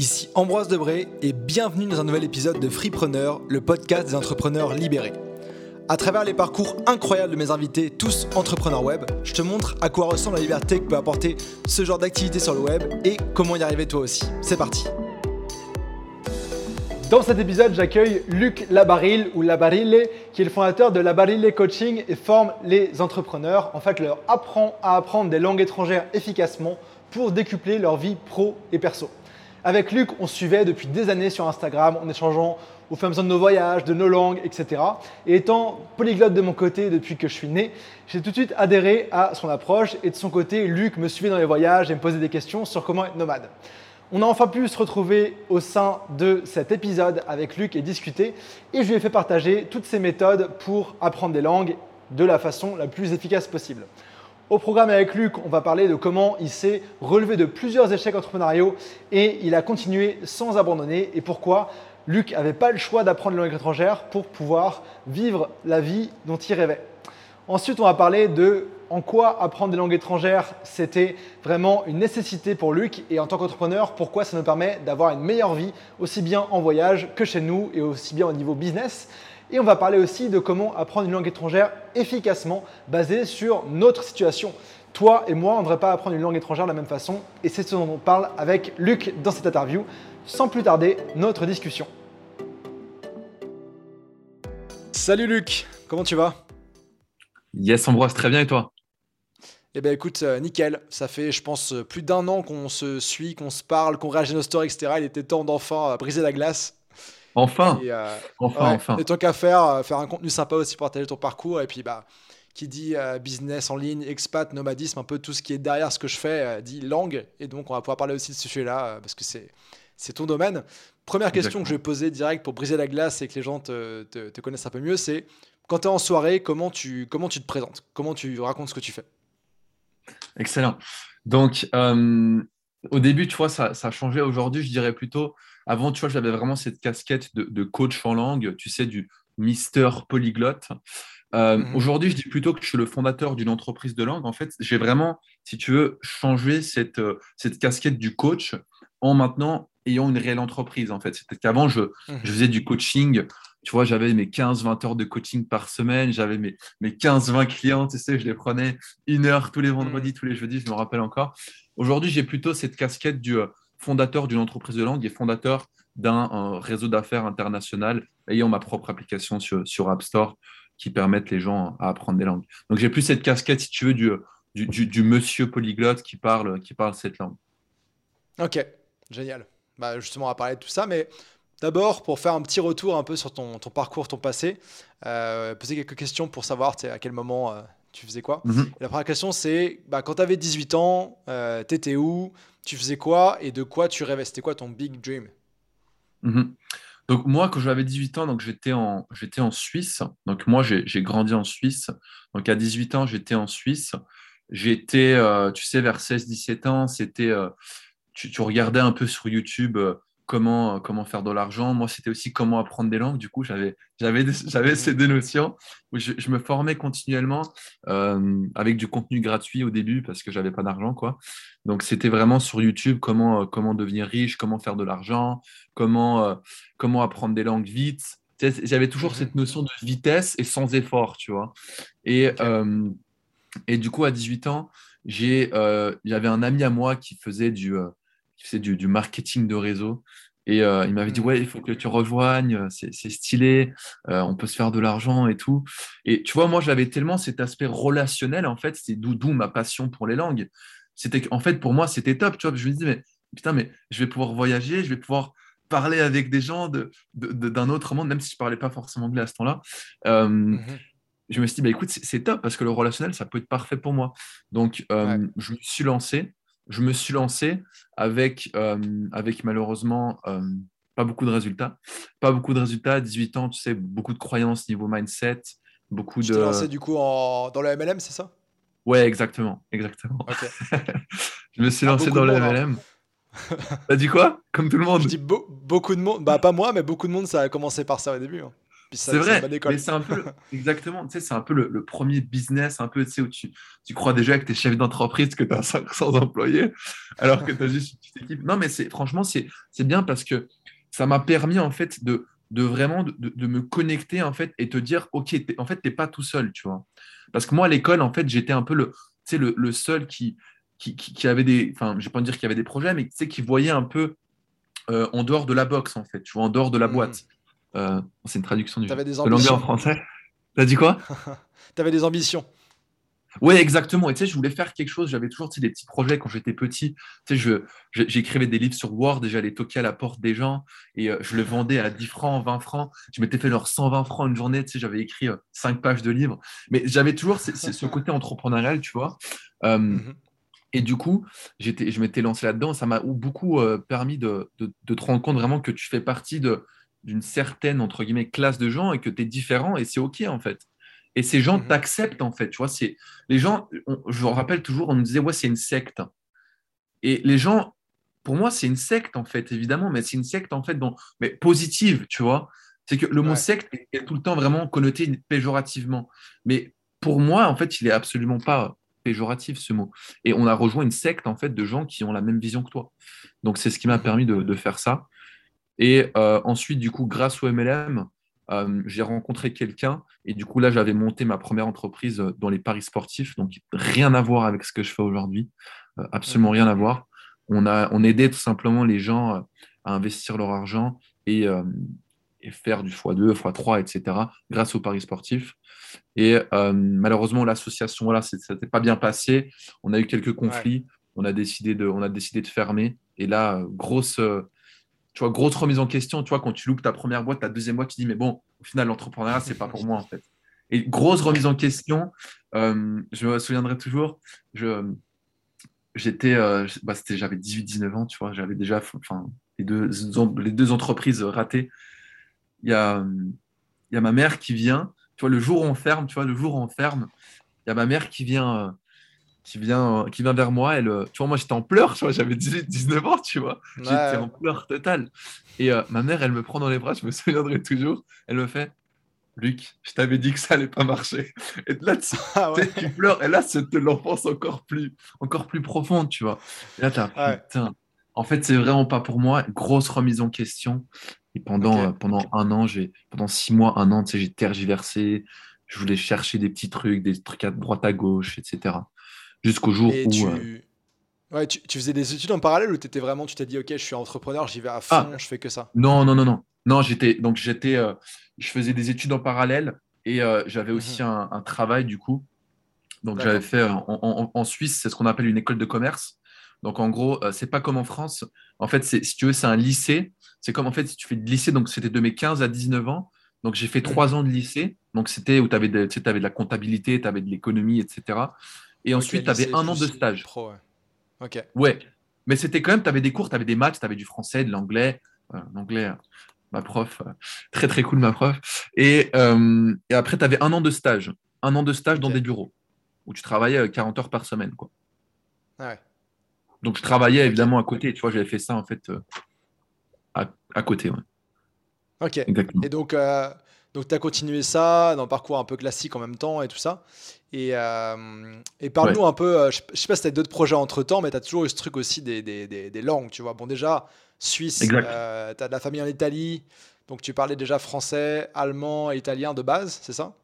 ici Ambroise Debré et bienvenue dans un nouvel épisode de Freepreneur, le podcast des entrepreneurs libérés. À travers les parcours incroyables de mes invités, tous entrepreneurs web, je te montre à quoi ressemble la liberté que peut apporter ce genre d'activité sur le web et comment y arriver toi aussi. C'est parti Dans cet épisode, j'accueille Luc Labarille ou Labarille, qui est le fondateur de Labarille Coaching et forme les entrepreneurs. En fait, leur apprend à apprendre des langues étrangères efficacement pour décupler leur vie pro et perso. Avec Luc, on suivait depuis des années sur Instagram en échangeant au fur et à mesure de nos voyages, de nos langues, etc. Et étant polyglotte de mon côté depuis que je suis né, j'ai tout de suite adhéré à son approche et de son côté, Luc me suivait dans les voyages et me posait des questions sur comment être nomade. On a enfin pu se retrouver au sein de cet épisode avec Luc et discuter et je lui ai fait partager toutes ses méthodes pour apprendre des langues de la façon la plus efficace possible. Au programme avec Luc, on va parler de comment il s'est relevé de plusieurs échecs entrepreneuriaux et il a continué sans abandonner et pourquoi Luc n'avait pas le choix d'apprendre la langue étrangère pour pouvoir vivre la vie dont il rêvait. Ensuite, on va parler de en quoi apprendre des langues étrangères, c'était vraiment une nécessité pour Luc et en tant qu'entrepreneur, pourquoi ça nous permet d'avoir une meilleure vie, aussi bien en voyage que chez nous et aussi bien au niveau business? Et on va parler aussi de comment apprendre une langue étrangère efficacement basée sur notre situation. Toi et moi, on ne devrait pas apprendre une langue étrangère de la même façon. Et c'est ce dont on parle avec Luc dans cette interview. Sans plus tarder, notre discussion. Salut Luc, comment tu vas? Yes Ambroise, très bien et toi? Eh bien écoute, euh, nickel. Ça fait, je pense, plus d'un an qu'on se suit, qu'on se parle, qu'on réagit à nos stories, etc. Il était temps d'enfin briser la glace. Enfin, et, euh, enfin, enfin. Et tant qu'à faire, euh, faire un contenu sympa aussi pour partager ton parcours. Et puis, bah, qui dit euh, business en ligne, expat, nomadisme, un peu tout ce qui est derrière ce que je fais, dit langue. Et donc, on va pouvoir parler aussi de ce sujet-là parce que c'est, c'est ton domaine. Première question que je vais poser direct pour briser la glace et que les gens te, te, connaissent un peu mieux, c'est quand tu es en soirée, comment tu, comment tu te présentes? Comment tu racontes ce que tu fais? Excellent. Donc, au début, tu vois, ça, ça a changé. Aujourd'hui, je dirais plutôt avant, tu vois, j'avais vraiment cette casquette de, coach en langue, tu sais, du Mister Polyglotte. Euh, mhm. Aujourd'hui, je dis plutôt que je suis le fondateur d'une entreprise de langue. En fait, j'ai vraiment, si tu veux, changé cette, euh, cette casquette du coach en maintenant ayant une réelle entreprise. En fait, c'était qu'avant, je, mhm. je, faisais du coaching. Tu vois, j'avais mes 15-20 heures de coaching par semaine. J'avais mes, mes 15-20 clients. Tu sais, je les prenais une heure tous les vendredis, mhm. tous les jeudis. Je me rappelle encore. Aujourd'hui, j'ai plutôt cette casquette du euh, fondateur d'une entreprise de langue et fondateur d'un réseau d'affaires international ayant ma propre application sur, sur, App Store qui permettent les gens à apprendre des langues. Donc j'ai plus cette casquette, si tu veux, du, du, monsieur polyglotte qui parle, qui parle cette langue. Ok, génial. Bah, justement, on va parler de tout ça, mais d'abord, pour faire un petit retour un peu sur ton, ton parcours, ton passé, euh, poser quelques questions pour savoir à quel moment euh, tu faisais quoi. Mhm. La première question, c'est bah, quand tu avais 18 ans, euh, tu étais où? Tu faisais quoi? Et de quoi tu rêvais? C'était quoi ton big dream? Mhm. Donc moi, quand j'avais 18 ans, donc j'étais en, j'étais en Suisse. Donc moi, j'ai grandi en Suisse. Donc à 18 ans, j'étais en Suisse. J'étais, euh, tu sais, vers 16-17 ans, c'était, euh, tu, tu, regardais un peu sur YouTube euh, comment, comment faire de l'argent. Moi, c'était aussi comment apprendre des langues. Du coup, j'avais, j'avais, j'avais ces deux notions où je, me formais continuellement euh, avec du contenu gratuit au début parce que j'avais pas d'argent, quoi. Donc, c'était vraiment sur YouTube comment, comment devenir riche, comment faire de l'argent, comment, euh, comment apprendre des langues vite. J'avais toujours cette notion de vitesse et sans effort, tu vois. Et, euh, et du coup, à 18 ans, j'ai, j'avais un ami à moi qui faisait du qui faisait du, marketing de réseau. Et euh, il m'avait dit, mm. ouais, il faut que tu rejoignes, c'est stylé, euh, on peut se faire de l'argent et tout. Et tu vois, moi, j'avais tellement cet aspect relationnel, en fait, c'est d'où ma passion pour les langues. C'était En fait, pour moi, c'était top, tu vois. Je me disais, mais putain, mais je vais pouvoir voyager, je vais pouvoir parler avec des gens d'un de, autre monde, même si je parlais pas forcément anglais à ce temps-là. Euh, mm-hmm. Je me suis dit, bah, écoute, c'est top parce que le relationnel, ça peut être parfait pour moi. Donc, je me suis lancé je me suis lancé avec, euh, avec malheureusement euh, pas beaucoup de résultats. Pas beaucoup de résultats. À 18 ans, tu sais, beaucoup de croyances niveau mindset, beaucoup tu de. Tu lancé du coup en... dans le MLM, c'est ça? Ouais, exactement. exactement. je me suis lancé dans le MLM. Hein. T'as dit quoi? Comme tout le monde Je dis beaucoup de monde. Bah, pas moi, mais beaucoup de monde, ça a commencé par ça au début. Hein. C'est vrai, mais c'est un peu, exactement, tu sais, c'est un peu le, premier business, un peu, tu sais, où tu, tu crois déjà que tu es chef d'entreprise, que tu as 500 employés, alors que tu as juste une petite équipe. Non, mais franchement, c'est bien parce que ça m'a permis, en fait, de, de vraiment de, de, me connecter, en fait, et te dire, OK, en fait, tu n'es pas tout seul, tu vois. Parce que moi, à l'école, en fait, j'étais un peu le, le, le seul qui, qui, qui, avait des, enfin, je ne vais pas dire qu'il y avait des projets, mais tu sais, qui voyait un peu euh, en dehors de la boxe, en fait, tu vois, en dehors de la mmh. Euh, c'est une traduction du de l'anglais en français. T'as dit quoi? Tu avais des ambitions. Oui, exactement. Et tu sais, je voulais faire quelque chose. J'avais toujours des petits projets quand j'étais petit. Tu sais, j'écrivais des livres sur Word et j'allais toquer à la porte des gens et euh, je le vendais à 10 francs, 20 francs. Je m'étais fait leur 120 francs une journée. Tu sais, j'avais écrit 5 pages de livres. Mais j'avais toujours ce, côté entrepreneurial, tu vois. Mhm. Et du coup, j'étais, je m'étais lancé là-dedans. Ça m'a beaucoup permis de, de, de, te rendre compte vraiment que tu fais partie de, d'une certaine, entre guillemets, classe de gens et que tu es différent et c'est OK, en fait. Et ces gens mhm. t'acceptent, en fait. Tu vois, c'est les gens, je me rappelle toujours, on nous disait, ouais, c'est une secte. Et les gens, pour moi, c'est une secte, en fait, évidemment, mais c'est une secte, en fait, dont, mais positive, tu vois. C'est que le mot secte est tout le temps vraiment connoté péjorativement. Mais pour moi, en fait, il est absolument pas péjoratif, ce mot. Et on a rejoint une secte, en fait, de gens qui ont la même vision que toi. Donc, c'est ce qui m'a mhm. permis de, de, faire ça. Et euh, ensuite, du coup, grâce au MLM, euh, j'ai rencontré quelqu'un et du coup, là, j'avais monté ma première entreprise euh, dans les paris sportifs. Donc, rien à voir avec ce que je fais aujourd'hui. absolument rien à voir. On, a, on aidait tout simplement les gens à investir leur argent et, et faire du x2, x3, etc. grâce aux paris sportifs. Et malheureusement, l'association, voilà, ça n'était pas bien passé. On a eu quelques conflits. On, a décidé de, on a décidé de fermer. Et là, grosse tu vois, grosse remise en question, tu vois, quand tu loupes ta première boîte, ta deuxième boîte, tu dis, mais bon, au final, l'entrepreneuriat, c'est pas pour moi, en fait. Et grosse remise en question, euh, je me souviendrai toujours, j'étais, euh, bah, j'avais 18-19 ans, tu vois, j'avais déjà enfin, les, deux, entreprises ratées. Il y a, y a ma mère qui vient, tu vois, le jour où on ferme, tu vois, le jour où on ferme, il y a ma mère qui vient, euh, qui vient, qui vient vers moi. Elle, euh, tu vois, moi, j'étais en pleurs, tu vois, j'avais 18, 19 ans, tu vois. J'étais en pleurs total. Et euh, ma mère, elle me prend dans les bras, je me souviendrai toujours. Elle me fait Luc, je t'avais dit que ça allait pas marcher. Et là, tu, ah pleures. Et là, c'est de l'enfance encore plus, encore plus profonde, tu vois. Et là, as, putain. En fait, c'est vraiment pas pour moi. Grosse remise en question. Et pendant, euh, pendant un an, j'ai, pendant six mois, un an, tu sais, j'ai tergiversé. Je voulais chercher des petits trucs, des trucs à droite à gauche, etc jusqu'au jour où. Tu... Euh, ouais, tu, faisais des études en parallèle ou tu étais vraiment, tu t'es dit, OK, je suis entrepreneur, j'y vais à fond, ah. je fais que ça? Non, non, non, non. Non, j'étais, donc j'étais, euh, je faisais des études en parallèle et euh, j'avais aussi mhm. un, travail du coup. Donc j'avais fait en, Suisse, c'est ce qu'on appelle une école de commerce. Donc en gros, c'est pas comme en France. En fait, si tu veux, c'est un lycée. C'est comme en fait, si tu fais de lycée, donc c'était de mes 15 à 19 ans. Donc j'ai fait mhm. trois ans de lycée. Donc c'était où tu avais, de, avais de la comptabilité, tu avais de l'économie, etc. Et ensuite, tu avais un an de stage. Pro, ouais. Ok. Ouais. Mais c'était quand même, tu avais des cours, tu avais des maths, tu avais du français, de l'anglais. l'anglais, euh, ma prof, euh, très très cool, ma prof. Et, euh, et après, tu avais un an de stage. Un an de stage dans des bureaux où tu travaillais 40 heures par semaine. Quoi. Ouais. Donc, je travaillais évidemment à côté. Tu vois, j'avais fait ça en fait à, à, côté. Ouais. Ok. Exactement. Et donc, donc tu as continué ça dans un parcours un peu classique en même temps et tout ça. Et, euh, et parle-nous un peu, euh, je, ne sais pas si tu as d'autres projets entre temps, mais tu as toujours eu ce truc aussi des, des, des, langues, tu vois. Bon, déjà, Suisse, euh, tu as de la famille en Italie, donc tu parlais déjà français, allemand et italien de base, c'est ça?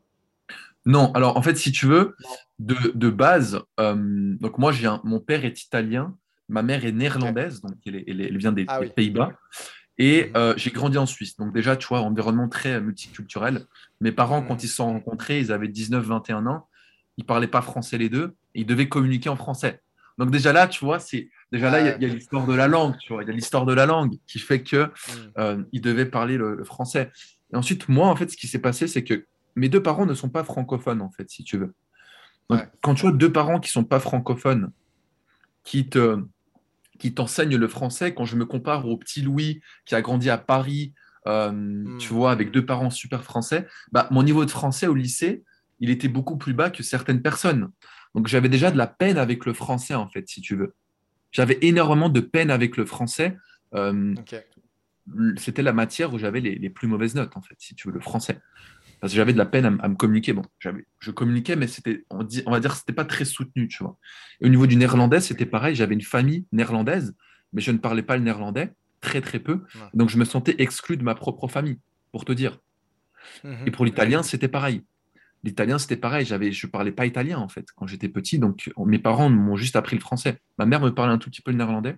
Non, alors en fait, si tu veux, de, de base, donc moi, j'ai mon père est italien, ma mère est néerlandaise, donc elle, elle, vient des, ah Pays-Bas. Et mhm. j'ai grandi en Suisse. Donc déjà, tu vois, environnement très multiculturel. Mes parents, quand mhm. ils se sont rencontrés, ils avaient 19-21 ans ils parlaient pas français les deux, et ils devaient communiquer en français. Donc déjà là, tu vois, c'est déjà là, il y a, l'histoire de la langue, tu vois, il y a l'histoire de la langue qui fait que mm. euh, ils devaient parler le, français. Et ensuite, moi, en fait, ce qui s'est passé, c'est que mes deux parents ne sont pas francophones, en fait, si tu veux. Quand tu as deux parents qui sont pas francophones, qui te qui t'enseignent le français, quand je me compare au petit Louis qui a grandi à Paris, euh, mm. tu vois, avec deux parents super français, bah, mon niveau de français au lycée, il était beaucoup plus bas que certaines personnes. Donc j'avais déjà de la peine avec le français, en fait, si tu veux. J'avais énormément de peine avec le français. Euh, c'était la matière où j'avais les, plus mauvaises notes, en fait, si tu veux, le français. Parce que j'avais de la peine à, me communiquer. Bon, je communiquais, mais c'était, on, dit, on va dire, c'était pas très soutenu, tu vois. Et au niveau du néerlandais, c'était pareil. J'avais une famille néerlandaise, mais je ne parlais pas le néerlandais, très très peu. Donc je me sentais exclu de ma propre famille, pour te dire. Mhm. Et pour l'italien, c'était pareil. L'italien, c'était pareil. J'avais, je parlais pas italien en fait quand j'étais petit, donc mes parents m'ont juste appris le français. Ma mère me parlait un tout petit peu le néerlandais,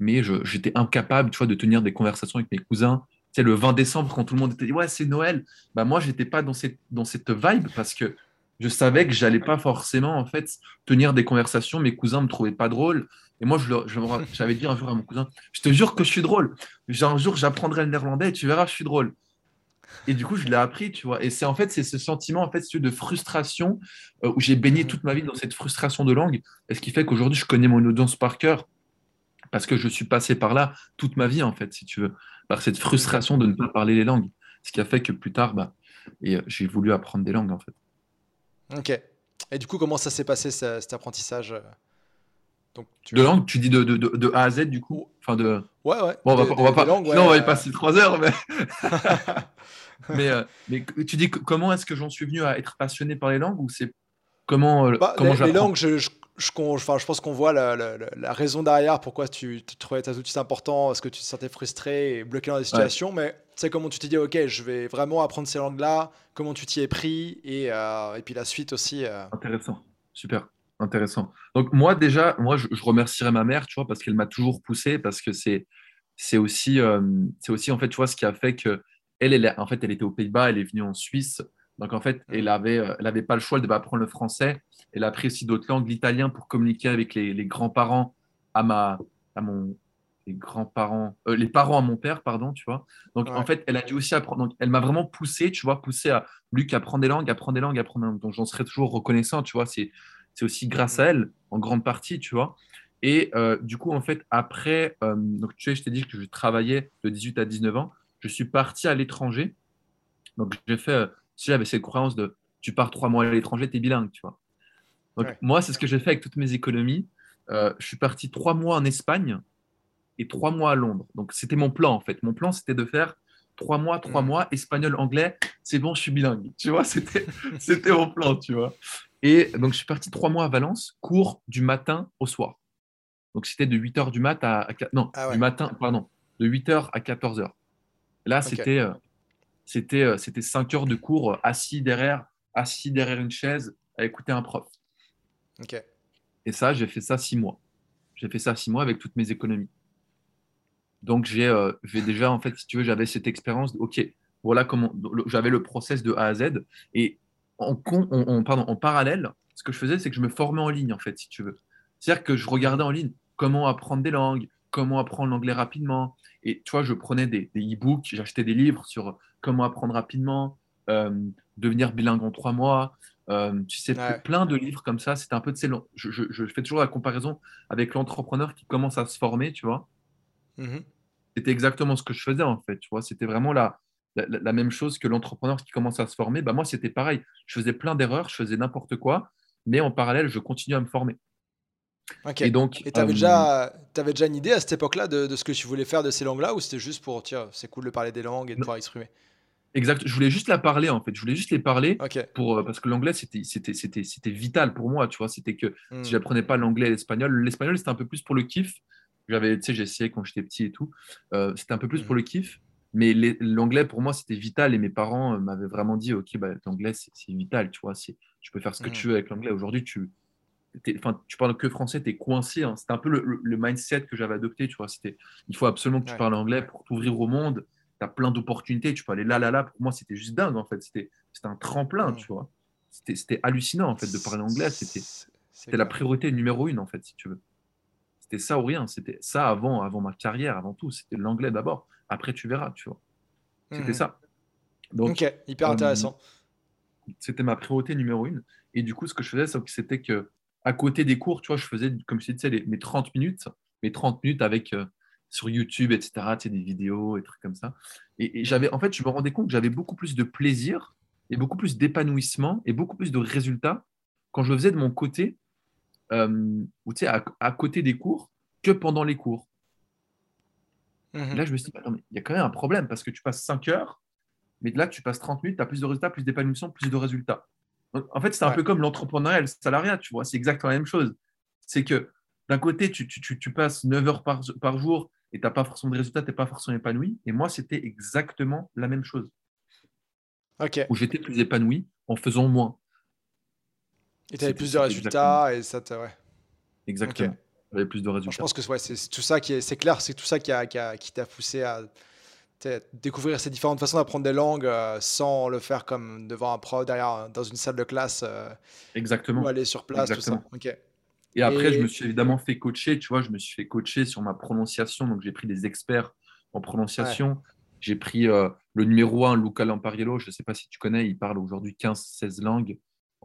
mais j'étais incapable, tu vois, de tenir des conversations avec mes cousins. Le 20 décembre quand tout le monde était dit ouais c'est Noël. Bah moi j'étais pas dans cette dans cette vibe parce que je savais que j'allais pas forcément en fait tenir des conversations. Mes cousins me trouvaient pas drôle. Et moi, j'avais dit un jour à mon cousin, je te jure que je suis drôle. Un jour, j'apprendrai le néerlandais et tu verras, je suis drôle. Et du coup, je l'ai appris, tu vois. Et c'est en fait, c'est ce sentiment en fait de frustration euh, où j'ai baigné toute ma vie dans cette frustration de langue, et ce qui fait qu'aujourd'hui, je connais mon audience par cœur parce que je suis passé par là toute ma vie en fait, si tu veux, par cette frustration de ne pas parler les langues, ce qui a fait que plus tard, bah, et euh, j'ai voulu apprendre des langues en fait. Ok. Et du coup, comment ça s'est passé cet apprentissage euh, De langue, tu dis de, de, de, A à Z du coup enfin de... Ouais, ouais. Bon, on va, on va pas... non, on va y passer trois heures, mais. mais, euh, mais tu dis comment est-ce que j'en suis venu à être passionné par les langues ou c'est comment, euh, bah, comment les, les, langues, je, je, je, enfin, je pense qu'on voit la, la, raison derrière pourquoi tu, trouvais tes outils importants, est-ce que tu te sentais frustré et bloqué dans des situations, mais c'est comment tu t'es dit, ok, je vais vraiment apprendre ces langues-là, comment tu t'y es pris et, euh, et puis la suite aussi. Intéressant, super. Intéressant. Donc moi déjà, moi je, je remercierais ma mère, tu vois, parce qu'elle m'a toujours poussé, parce que c'est c'est aussi c'est aussi en fait, tu vois, ce qui a fait que elle, elle, en fait, elle était aux Pays-Bas, elle est venue en Suisse. Donc, en fait, elle n'avait euh, elle avait pas le choix, elle devait apprendre le français. Elle a appris aussi d'autres langues, l'italien, pour communiquer avec les, les grands-parents à, ma, à mon. Les grands-parents, euh, les parents à mon père, pardon, tu vois. Donc, en fait, elle a dû aussi apprendre. Donc, elle m'a vraiment poussé, tu vois, poussé à Luc à apprendre des langues, apprendre des langues, apprendre des langues. Donc, j'en serais toujours reconnaissant, tu vois. C'est aussi grâce à elle, en grande partie, tu vois. Et euh, du coup, en fait, après, donc, tu sais, je t'ai dit que je travaillais de 18 à 19 ans je suis parti à l'étranger. Donc, j'ai fait, si j'avais cette croyance de tu pars trois mois à l'étranger, tu es bilingue, tu vois. Donc, moi, c'est ce que j'ai fait avec toutes mes économies. Euh, je suis parti trois mois en Espagne et trois mois à Londres. Donc, c'était mon plan, en fait. Mon plan, c'était de faire trois mois, trois mm. mois, espagnol, anglais, c'est bon, je suis bilingue. Tu vois, c'était, mon plan, tu vois. Et donc, je suis parti trois mois à Valence, cours du matin au soir. Donc, c'était de 8 h du mat à, non, ah du matin, pardon, de 8 h à 14 h Là, c'était euh, c'était euh, c'était cinq heures de cours euh, assis derrière assis derrière une chaise à écouter un prof. Et ça, j'ai fait ça six mois. J'ai fait ça six mois avec toutes mes économies. Donc j'ai déjà en fait, si tu veux, j'avais cette expérience. ok, voilà comment j'avais le process de A à Z et en, pardon, en parallèle, ce que je faisais, c'est que je me formais en ligne en fait, si tu veux. C'est-à-dire que je regardais en ligne comment apprendre des langues, comment apprendre l'anglais rapidement. Et tu vois, je prenais des, e-books, j'achetais des livres sur comment apprendre rapidement, euh, devenir bilingue en trois mois. Euh, tu sais, plein de livres comme ça. C'était un peu, de sais, je, je, fais toujours la comparaison avec l'entrepreneur qui commence à se former, tu vois. Mm-hmm. C'était exactement ce que je faisais en fait, tu vois. C'était vraiment la, la, même chose que l'entrepreneur qui commence à se former. Bah, moi, c'était pareil. Je faisais plein d'erreurs, je faisais n'importe quoi, mais en parallèle, je continuais à me former. Et donc, tu avais, déjà, avais déjà une idée à cette époque-là de, de, ce que tu voulais faire de ces langues-là ou c'était juste pour, tiens, c'est cool de parler des langues et de pouvoir exprimer? Exact, je voulais juste la parler en fait, je voulais juste les parler pour, euh, parce que l'anglais c'était, vital pour moi, tu vois, c'était que si hmm. si j'apprenais pas l'anglais et l'espagnol, l'espagnol c'était un peu plus pour le kiff, j'avais, tu sais, j'ai essayé quand j'étais petit et tout, euh, c'était un peu plus pour hmm. le kiff, mais l'anglais pour moi c'était vital et mes parents euh, m'avaient vraiment dit, ok, bah, l'anglais c'est, vital, tu vois, tu peux faire ce que hmm. tu veux avec l'anglais, aujourd'hui tu enfin, tu parles que français, tu es coincé. Hein. C'était un peu le, mindset que j'avais adopté. Tu vois, c'était, il faut absolument que tu parles anglais pour t'ouvrir au monde. Tu as plein d'opportunités. Tu peux aller là, là, là. Pour moi, c'était juste dingue, en fait. C'était, c'était un tremplin, tu vois. C'était, c'était hallucinant, en fait, de parler anglais. C'était, c'était la priorité numéro une, en fait, si tu veux. C'était ça ou rien. C'était ça avant, avant ma carrière, avant tout. C'était l'anglais d'abord. Après, tu verras, tu vois. C'était mhm. ça. Donc, ok, hyper intéressant. c'était ma priorité numéro une. Et du coup, ce que je faisais, c'était que à côté des cours, tu vois, je faisais, comme je disais, mes 30 minutes, mes 30 minutes avec euh, sur YouTube, etc., tu sais, des vidéos et trucs comme ça. Et, j'avais, en fait, je me rendais compte que j'avais beaucoup plus de plaisir et beaucoup plus d'épanouissement et beaucoup plus de résultats quand je le faisais de mon côté, euh, ou tu sais, à, côté des cours, que pendant les cours. Et là, je me suis dit, il y a quand même un problème parce que tu passes 5 heures, mais là, tu passes 30 minutes, tu as plus de résultats, plus d'épanouissement, plus de résultats. En fait, c'est un peu comme l'entrepreneuriat et le salariat, tu vois, c'est exactement la même chose. C'est que d'un côté, tu, tu, tu, passes 9 heures par, par jour et tu n'as pas forcément de résultats, tu n'es pas forcément épanoui. Et moi, c'était exactement la même chose. Ok. Où j'étais plus épanoui en faisant moins. Et tu avais plus de résultats et ça, ouais. Exactement. J'avais plus de résultats. je pense que ouais, c'est tout ça qui est, c'est clair, c'est tout ça qui, a, qui, t'a poussé à découvrir ces différentes façons d'apprendre des langues euh, sans le faire comme devant un pro derrière dans une salle de classe. Euh, Exactement. Ou aller sur place, Exactement. tout ça. Et après, je me suis évidemment fait coacher, tu vois, je me suis fait coacher sur ma prononciation. Donc, j'ai pris des experts en prononciation. J'ai pris euh, le numéro 1, Luca Lampariello. Je ne sais pas si tu connais, il parle aujourd'hui 15-16 langues.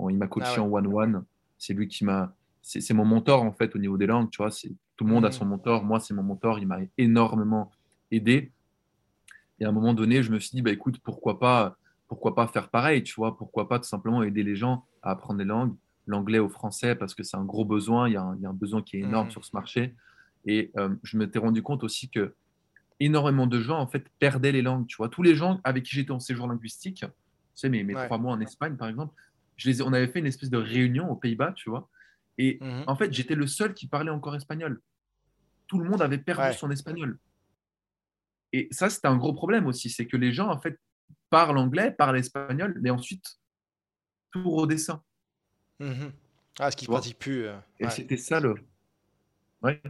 il m'a coaché ah en one-one. C'est lui qui m'a. C'est mon mentor, en fait, au niveau des langues. Tu vois, tout le monde a mmh. son mentor. Moi, c'est mon mentor. Il m'a énormément aidé. Et à un moment donné, je me suis dit, bah, écoute, pourquoi pas, pourquoi pas faire pareil, tu vois Pourquoi pas tout simplement aider les gens à apprendre des langues l'anglais au français parce que c'est un gros besoin. Il y, a un, besoin qui est énorme mmh. sur ce marché. Et euh, je m'étais rendu compte aussi que énormément de gens en fait perdaient les langues. Tu vois, tous les gens avec qui j'étais en séjour linguistique, tu sais, mes, mes trois mois en Espagne par exemple, je les, on avait fait une espèce de réunion aux Pays-Bas, tu vois. Et mmh en fait, j'étais le seul qui parlait encore espagnol. Tout le monde avait perdu son espagnol. Et ça, c'était un gros problème aussi, c'est que les gens en fait parlent anglais, parlent espagnol, mais ensuite tout redescend. Mmh ah, ce qui ne plus. Euh, et c'était ça le. Ouais.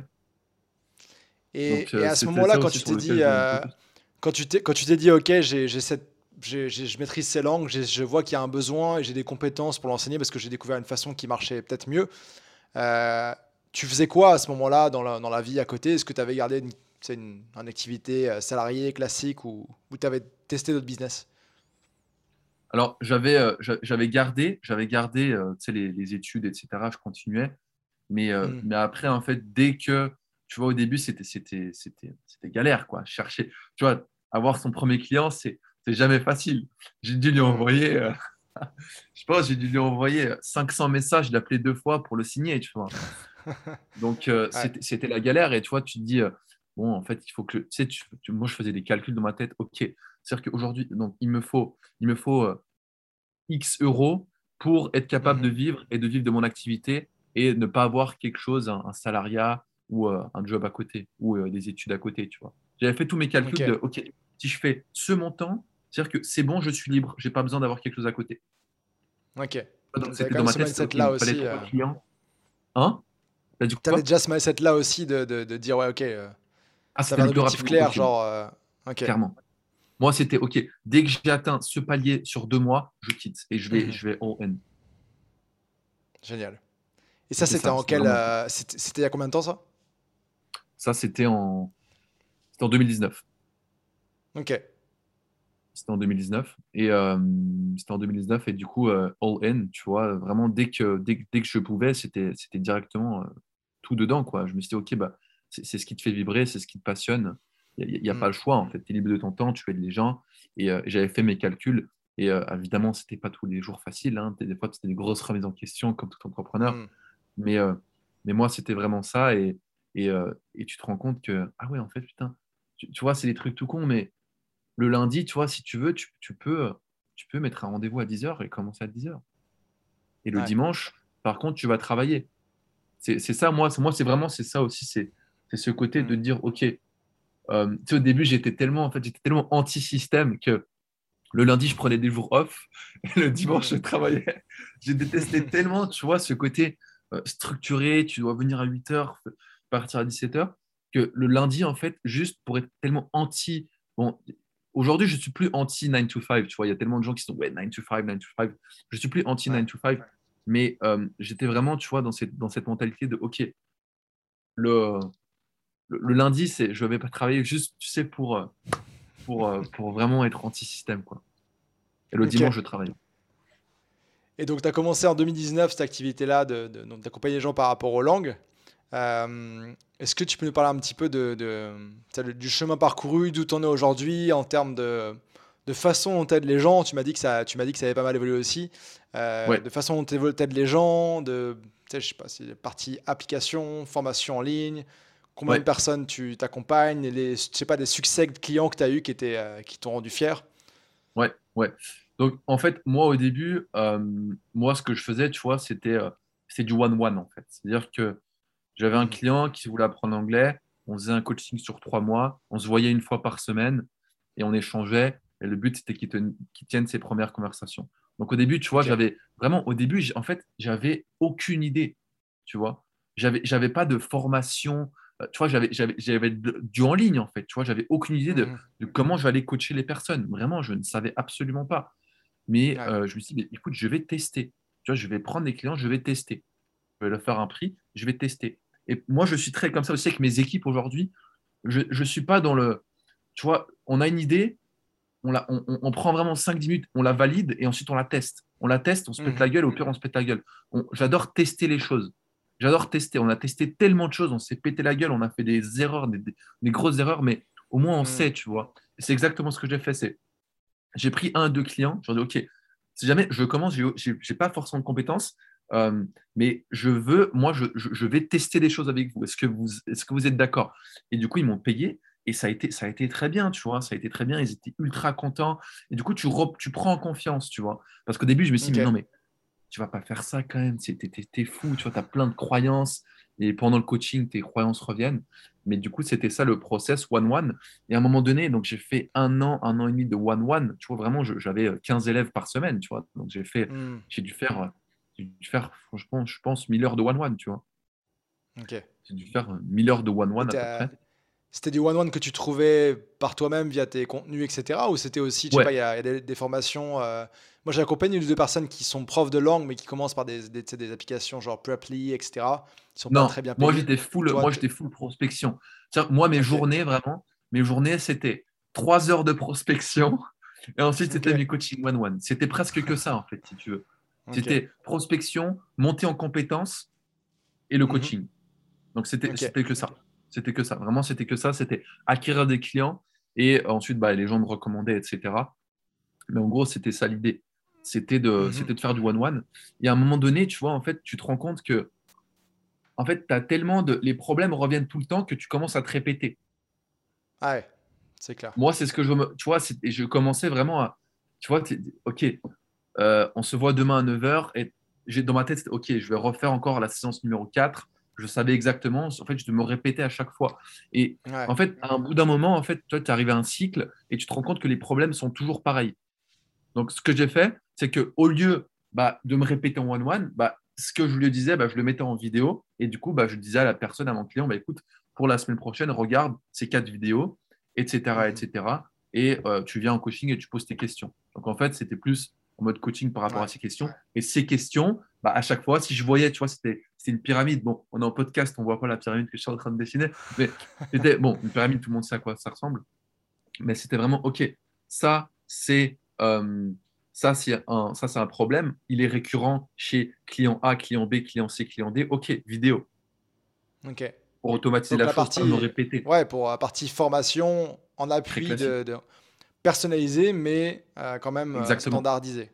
Et, euh, à ce moment-là, quand, tu t'es dit, euh, quand tu t'es quand tu t'es dit, ok, j'ai cette je maîtrise ces langues, je vois qu'il y a un besoin et j'ai des compétences pour l'enseigner parce que j'ai découvert une façon qui marchait peut-être mieux. tu faisais quoi à ce moment-là dans la, dans la vie à côté? Est-ce que tu avais gardé une, une, une, activité salariée classique ou, ou tu avais testé d'autres business? Alors, j'avais, euh, j'avais gardé, j'avais gardé euh, les, les, études, etc. Je continuais. Mais, euh, mm. mais après, en fait, dès que, tu vois, au début, c'était, c'était, c'était, c'était galère, quoi. Chercher, tu vois, avoir son premier client, c'est, c'est jamais facile. J'ai dû lui mm. envoyer, je pense, j'ai dû lui envoyer 500 messages, l'appeler deux fois pour le signer, tu vois. Donc, c'était, c'était la galère. Et tu vois, tu te dis, bon, en fait, il faut que, tu sais, tu, moi, je faisais des calculs dans ma tête. OK, c'est-à-dire qu'aujourd'hui, donc, il me faut, il me faut euh, X euros pour être capable de mhm. vivre et de vivre de mon activité et ne pas avoir quelque chose, un, salariat ou euh, un job à côté ou euh, des études à côté, tu vois. J'avais fait tous mes calculs de, OK, si je fais ce montant, c'est-à-dire que c'est bon, je suis libre, j'ai pas besoin d'avoir quelque chose à côté. Ok. C'était dans ma tête, là aussi. Hein? Tu avais déjà ce mindset là aussi de, de, dire, ouais, ok, ah, ça un objectif clair, genre. Clairement. Moi, c'était OK, dès que j'ai atteint ce palier sur deux mois, je quitte et je vais, mhm. je vais all in. Génial. Et ça, c'était en quel. Euh, c'était il y a combien de temps, ça? Ça, c'était en, en 2019. Ok. C'était en 2019. Et euh, c'était en 2019. Et du coup, euh, all in, tu vois, vraiment, dès que, dès, dès que je pouvais, c'était directement tout dedans, quoi. Je me suis dit, OK, bah, c'est ce qui te fait vibrer, c'est ce qui te passionne. Il n'y a, pas mm. le choix, en fait. Tu es libre de ton temps, tu aides les gens. Et euh, j'avais fait mes calculs. Et euh, évidemment, ce n'était pas tous les jours facile. Hein. Des fois, c'était des grosses remises en question, comme tout entrepreneur. Mm. Mais, euh, mais moi, c'était vraiment ça. Et, et, et, tu te rends compte que, ah ouais, en fait, putain, tu, vois, c'est des trucs tout cons. Mais le lundi, tu vois, si tu veux, tu, tu peux, tu peux mettre un rendez-vous à 10h et commencer à 10h. Et le dimanche, par contre, tu vas travailler. C'est ça, moi, moi c'est vraiment c'est ça aussi. C'est ce côté de mm. dire, OK, euh, au début, j'étais tellement, en fait, j'étais tellement anti-système que le lundi, je prenais des jours off et le dimanche, je travaillais. J'ai détesté tellement, tu vois, ce côté euh, structuré, tu dois venir à 8 heures, partir à 17 heures, que le lundi, en fait, juste pour être tellement anti. Bon, aujourd'hui, je suis plus anti 9 to 5, tu vois, il y a tellement de gens qui sont, ouais, 9 to 5, 9 to 5. Je suis plus anti 9 to 5, mais euh, j'étais vraiment, tu vois, dans cette, dans cette mentalité de, OK, le le, lundi, c'est je vais pas travailler juste, tu sais, pour, euh, pour, euh, pour vraiment être anti-système. Quoi. Et le dimanche, je travaille. Et donc, tu as commencé en 2019 cette activité-là d'accompagner de, les gens par rapport aux langues. Euh, est-ce que tu peux nous parler un petit peu de, du chemin parcouru, d'où tu en es aujourd'hui en termes de, de façon dont tu aides les gens? Tu m'as dit, que ça, tu m'as dit que ça avait pas mal évolué aussi. De façon dont tu aides les gens, de je sais pas, partie application, formation en ligne, Combien de personnes tu t'accompagnes les, Je sais pas, des succès de clients que tu as eu qui, étaient, euh, qui t'ont rendu fier? Ouais, ouais. Donc, en fait, moi, au début, euh, moi, ce que je faisais, tu vois, c'était c'est du one-one, en fait. C'est-à-dire que j'avais un mmh. client qui voulait apprendre l'anglais, on faisait un coaching sur trois mois, on se voyait une fois par semaine et on échangeait. Et le but, c'était qu'il tienne ses premières conversations. Donc au début, tu vois, j'avais vraiment, au début, en fait, j'avais aucune idée, tu vois. J'avais, j'avais pas de formation, euh, tu vois, j'avais, j'avais, j'avais du en ligne, en fait, tu vois, j'avais aucune idée de, mmh. comment j'allais coacher les personnes. Vraiment, je ne savais absolument pas. Mais euh, je me suis dit, écoute, je vais tester. Tu vois, je vais prendre des clients, je vais tester. Je vais leur faire un prix, je vais tester. Et moi, je suis très comme ça aussi avec mes équipes aujourd'hui. Je ne suis pas dans le. Tu vois, on a une idée, on, la, on, prend vraiment 5-10 minutes, on la valide et ensuite on la teste. On la teste, on se pète mmh. la gueule, au pire, on se pète la gueule. J'adore tester les choses. J'adore tester. On a testé tellement de choses, on s'est pété la gueule, on a fait des erreurs, des, grosses erreurs, mais au moins on mmh. sait, tu vois. C'est exactement ce que j'ai fait. C'est j'ai pris un, deux clients, j'ai dit, OK, si jamais je commence, je n'ai pas forcément de compétences, euh, mais je veux, moi, je, je, vais tester des choses avec vous. Est-ce que vous, est-ce que vous êtes d'accord? Et du coup, ils m'ont payé et ça a, été, ça a été très bien, tu vois. Ça a été très bien. Ils étaient ultra contents. Et du coup, tu, tu prends en confiance, tu vois. Parce qu'au début, je me suis dit, mais non, mais tu vas pas faire ça quand même. Tu es, fou, tu vois. Tu as plein de croyances. Et pendant le coaching, tes croyances reviennent. Mais du coup, c'était ça le process one-one. Et à un moment donné, donc j'ai fait un an, un an et demi de one-one. Tu vois, vraiment, j'avais 15 élèves par semaine, tu vois. Donc j'ai fait, hmm. j'ai dû faire j'ai dû faire, franchement, je pense, 1000 heures de one-one, tu vois. Ok. J'ai dû faire 1000 heures de one-one à peu près. C'était du one-one que tu trouvais par toi-même via tes contenus, etc. Ou c'était aussi, tu sais pas, il y, a, des, formations. Euh, moi, j'ai accompagné une ou deux personnes qui sont profs de langue, mais qui commencent par des, des, des applications genre Preply, etc. Qui sont non, pas très bien payées. Moi, j'étais full, moi, j'étais full prospection. Moi, mes journées, vraiment, mes journées, c'était 3 heures de prospection. Et ensuite, c'était mes coaching one-one. C'était presque que ça, en fait, si tu veux. C'était prospection, montée en compétences et le mhm. coaching. Donc, c'était que ça. C'était que ça. Vraiment, c'était que ça. C'était acquérir des clients et ensuite, bah, les gens me recommandaient, etc. Mais en gros, c'était ça l'idée. C'était de, mhm. de faire du one-one. Et à un moment donné, tu vois, en fait, tu te rends compte que en fait, tu as tellement de. Les problèmes reviennent tout le temps que tu commences à te répéter. Ah ouais, c'est clair. Moi, c'est ce que je me. Tu vois, et je commençais vraiment à. Tu vois, ok, euh, on se voit demain à 9h et j'ai dans ma tête, ok, je vais refaire encore la séance numéro 4. Je savais exactement, en fait, je me répétais à chaque fois. Et en fait, à un bout d'un moment, en fait, toi, tu arrives à un cycle et tu te rends compte que les problèmes sont toujours pareils. Donc, ce que j'ai fait, c'est qu'au lieu bah, de me répéter en one-one, bah, ce que je lui disais, bah, je le mettais en vidéo. Et du coup, bah, je disais à la personne, à mon client, bah, écoute, pour la semaine prochaine, regarde ces quatre vidéos, etc. etc. Et euh, tu viens en coaching et tu poses tes questions. Donc, en fait, c'était plus en mode coaching par rapport à ces questions. Et ces questions, bah, à chaque fois, si je voyais, tu vois, c'était une pyramide. Bon, on est en podcast, on ne voit pas la pyramide que je suis en train de dessiner, mais c'était bon, une pyramide, tout le monde sait à quoi ça ressemble. Mais c'était vraiment, OK, ça, c'est euh, ça, c'est un, ça, c'est un problème. Il est récurrent chez client A, client B, client C, client D. OK, vidéo. OK. Pour automatiser la, partie, pour répéter. Ouais, pour la partie formation en appui de, personnalisé, mais euh, quand même euh, standardisé.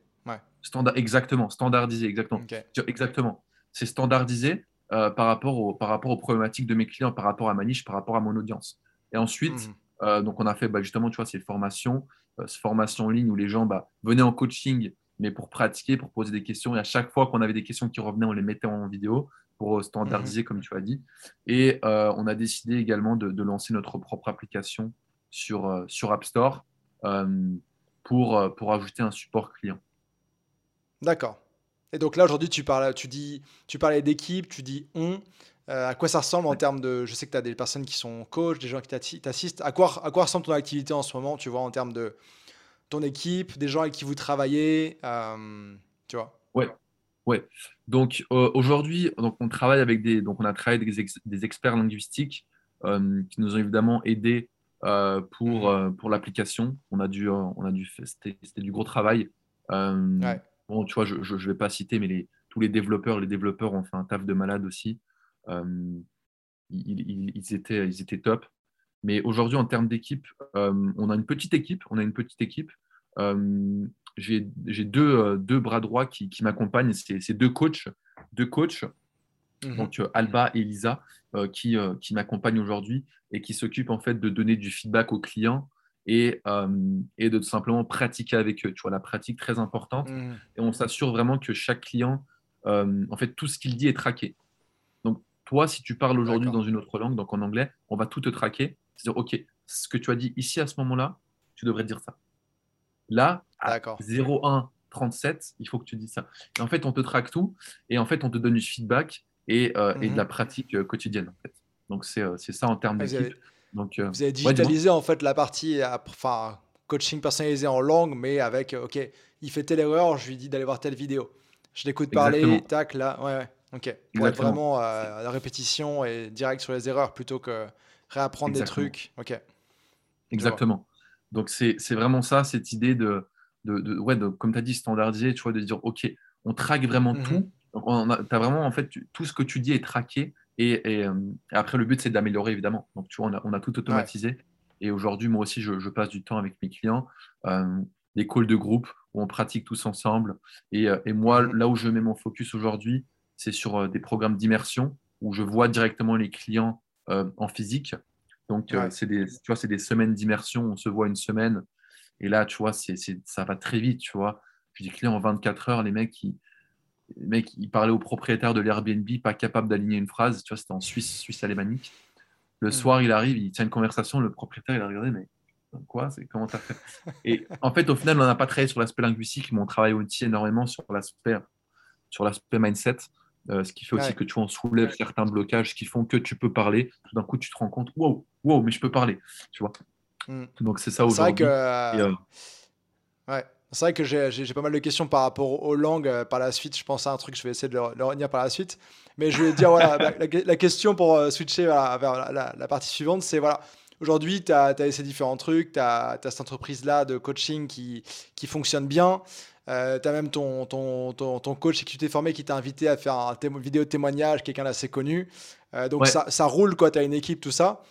Standard, exactement, standardisé, exactement. Exactement. C'est standardisé euh, par, rapport par rapport aux problématiques de mes clients, par rapport à ma niche, par rapport à mon audience. Et ensuite, mhm. donc on a fait bah, justement, tu vois, ces formations, ces formations en ligne où les gens bah, venaient en coaching, mais pour pratiquer, pour poser des questions. Et à chaque fois qu'on avait des questions qui revenaient, on les mettait en vidéo pour standardiser, mhm. comme tu as dit. Et on a décidé également de, de, lancer notre propre application sur, sur App Store euh, pour, euh, pour ajouter un support client. D'accord. Et donc là, aujourd'hui, tu, parles, tu, dis, tu parlais d'équipe, tu dis on. Euh, à quoi ça ressemble en termes de. Je sais que tu as des personnes qui sont coach, des gens qui t'assistent. À quoi, à quoi ressemble ton activité en ce moment, tu vois, en termes de ton équipe, des gens avec qui vous travaillez Tu vois? Ouais. Ouais. Donc aujourd'hui, donc on travaille avec des, donc on a travaillé avec des, des experts linguistiques qui nous ont évidemment aidés euh, pour, euh, pour l'application. On a dû, euh, on a dû c'était, du gros travail. Bon, tu vois, je ne vais pas citer, mais les, tous les développeurs, les développeurs ont fait un taf de malade aussi. Ils, étaient, ils étaient top. Mais aujourd'hui, en termes d'équipe, on a une petite équipe. On a une petite équipe. j'ai deux, deux, bras droits qui, qui m'accompagnent. C'est deux coachs. Deux coachs. Mhm. Donc Alba et Lisa. qui, qui m'accompagne aujourd'hui et qui s'occupe en fait de donner du feedback aux clients et, et de simplement pratiquer avec eux. Tu vois, la pratique très importante. Mmh. Et on s'assure vraiment que chaque client, en fait, tout ce qu'il dit est traqué. Donc, toi, si tu parles aujourd'hui dans une autre langue, donc en anglais, on va tout te traquer. C'est-à-dire, OK, ce que tu as dit ici à ce moment-là, tu devrais dire ça. Là, à 0,1, 37, il faut que tu dises ça. Et en fait, on te traque tout et en fait, on te donne du feedback et, euh, et de la mhm. pratique euh, quotidienne. En fait. Donc, c'est euh, ça en termes d'équipe. Donc, vous avez digitalisé en fait la partie enfin, coaching personnalisé en langue, mais avec, OK, il fait telle erreur, je lui dis d'aller voir telle vidéo. Je l'écoute parler, tac, là, ouais, ouais. OK. Pour être vraiment à la répétition et direct sur les erreurs plutôt que réapprendre des trucs. OK. Exactement. Donc, c'est vraiment ça, cette idée de, de, ouais, de comme tu as dit, standardiser, tu vois, de dire, OK, on traque vraiment mmh tout. Donc, tu as vraiment, en fait, tout ce que tu dis est traqué. Et, euh, et, après, le but, c'est d'améliorer, évidemment. Donc, tu vois, on a, on a tout automatisé. Et aujourd'hui, moi aussi, je, je, passe du temps avec mes clients, euh, des calls de groupe où on pratique tous ensemble. Et, euh, et moi, mmh là où je mets mon focus aujourd'hui, c'est sur des programmes d'immersion où je vois directement les clients en physique donc, euh, c'est des, tu vois, c'est des semaines d'immersion. On se voit une semaine. Et là, tu vois, c'est, ça va très vite, tu vois. Je dis client en 24 heures, les mecs, ils, les mecs, ils parlaient au propriétaire de l'Airbnb, pas capable d'aligner une phrase. Tu vois, c'était en Suisse, Suisse alémanique. Le hmm. soir, il arrive, il tient une conversation. Le propriétaire, il a regardé, mais quoi c'est comment t'as fait? Et en fait, au final, on n'a pas travaillé sur l'aspect linguistique, mais on travaille aussi énormément sur l'aspect, sur l'aspect mindset. Euh, ce qui fait aussi que tu en soulèves certains blocages qui font que tu peux parler. Tout d'un coup, tu te rends compte, wow, wow, mais je peux parler. Tu vois hmm. Donc, c'est ça aujourd'hui. C'est vrai que, euh, ouais. C'est vrai que j'ai pas mal de questions par rapport aux langues euh, par la suite. Je pense à un truc, je vais essayer de le, retenir par la suite. Mais je vais dire, voilà, la, question pour switcher vers la, partie suivante, c'est voilà, aujourd'hui, tu as, as, ces différents trucs, tu as, as, cette entreprise-là de coaching qui, qui fonctionne bien. Euh, tu as même ton, ton, ton, coach qui t'es formé qui t'a invité à faire un vidéo témoignage, quelqu'un d'assez connu. Euh, donc ça, ça, roule, quoi. Tu as une équipe, tout ça.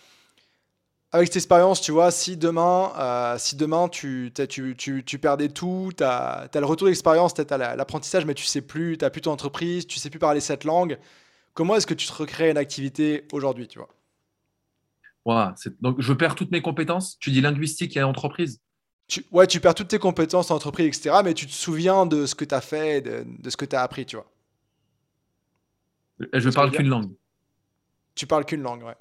Avec cette expérience, tu vois, si demain, euh, si demain tu, tu, tu, tu, perdais tout, tu as, le retour d'expérience, tu as l'apprentissage, mais tu sais plus, tu n'as plus ton entreprise, tu sais plus parler cette langue, comment est-ce que tu te recrées une activité aujourd'hui, tu vois? Donc, je perds toutes mes compétences? Tu dis linguistique et entreprise? Tu, ouais, tu perds toutes tes compétences en entreprise, etc. Mais tu te souviens de ce que tu as fait, de, de, ce que tu as appris, tu vois? Et je parle qu'une langue. Tu parles qu'une langue, ouais.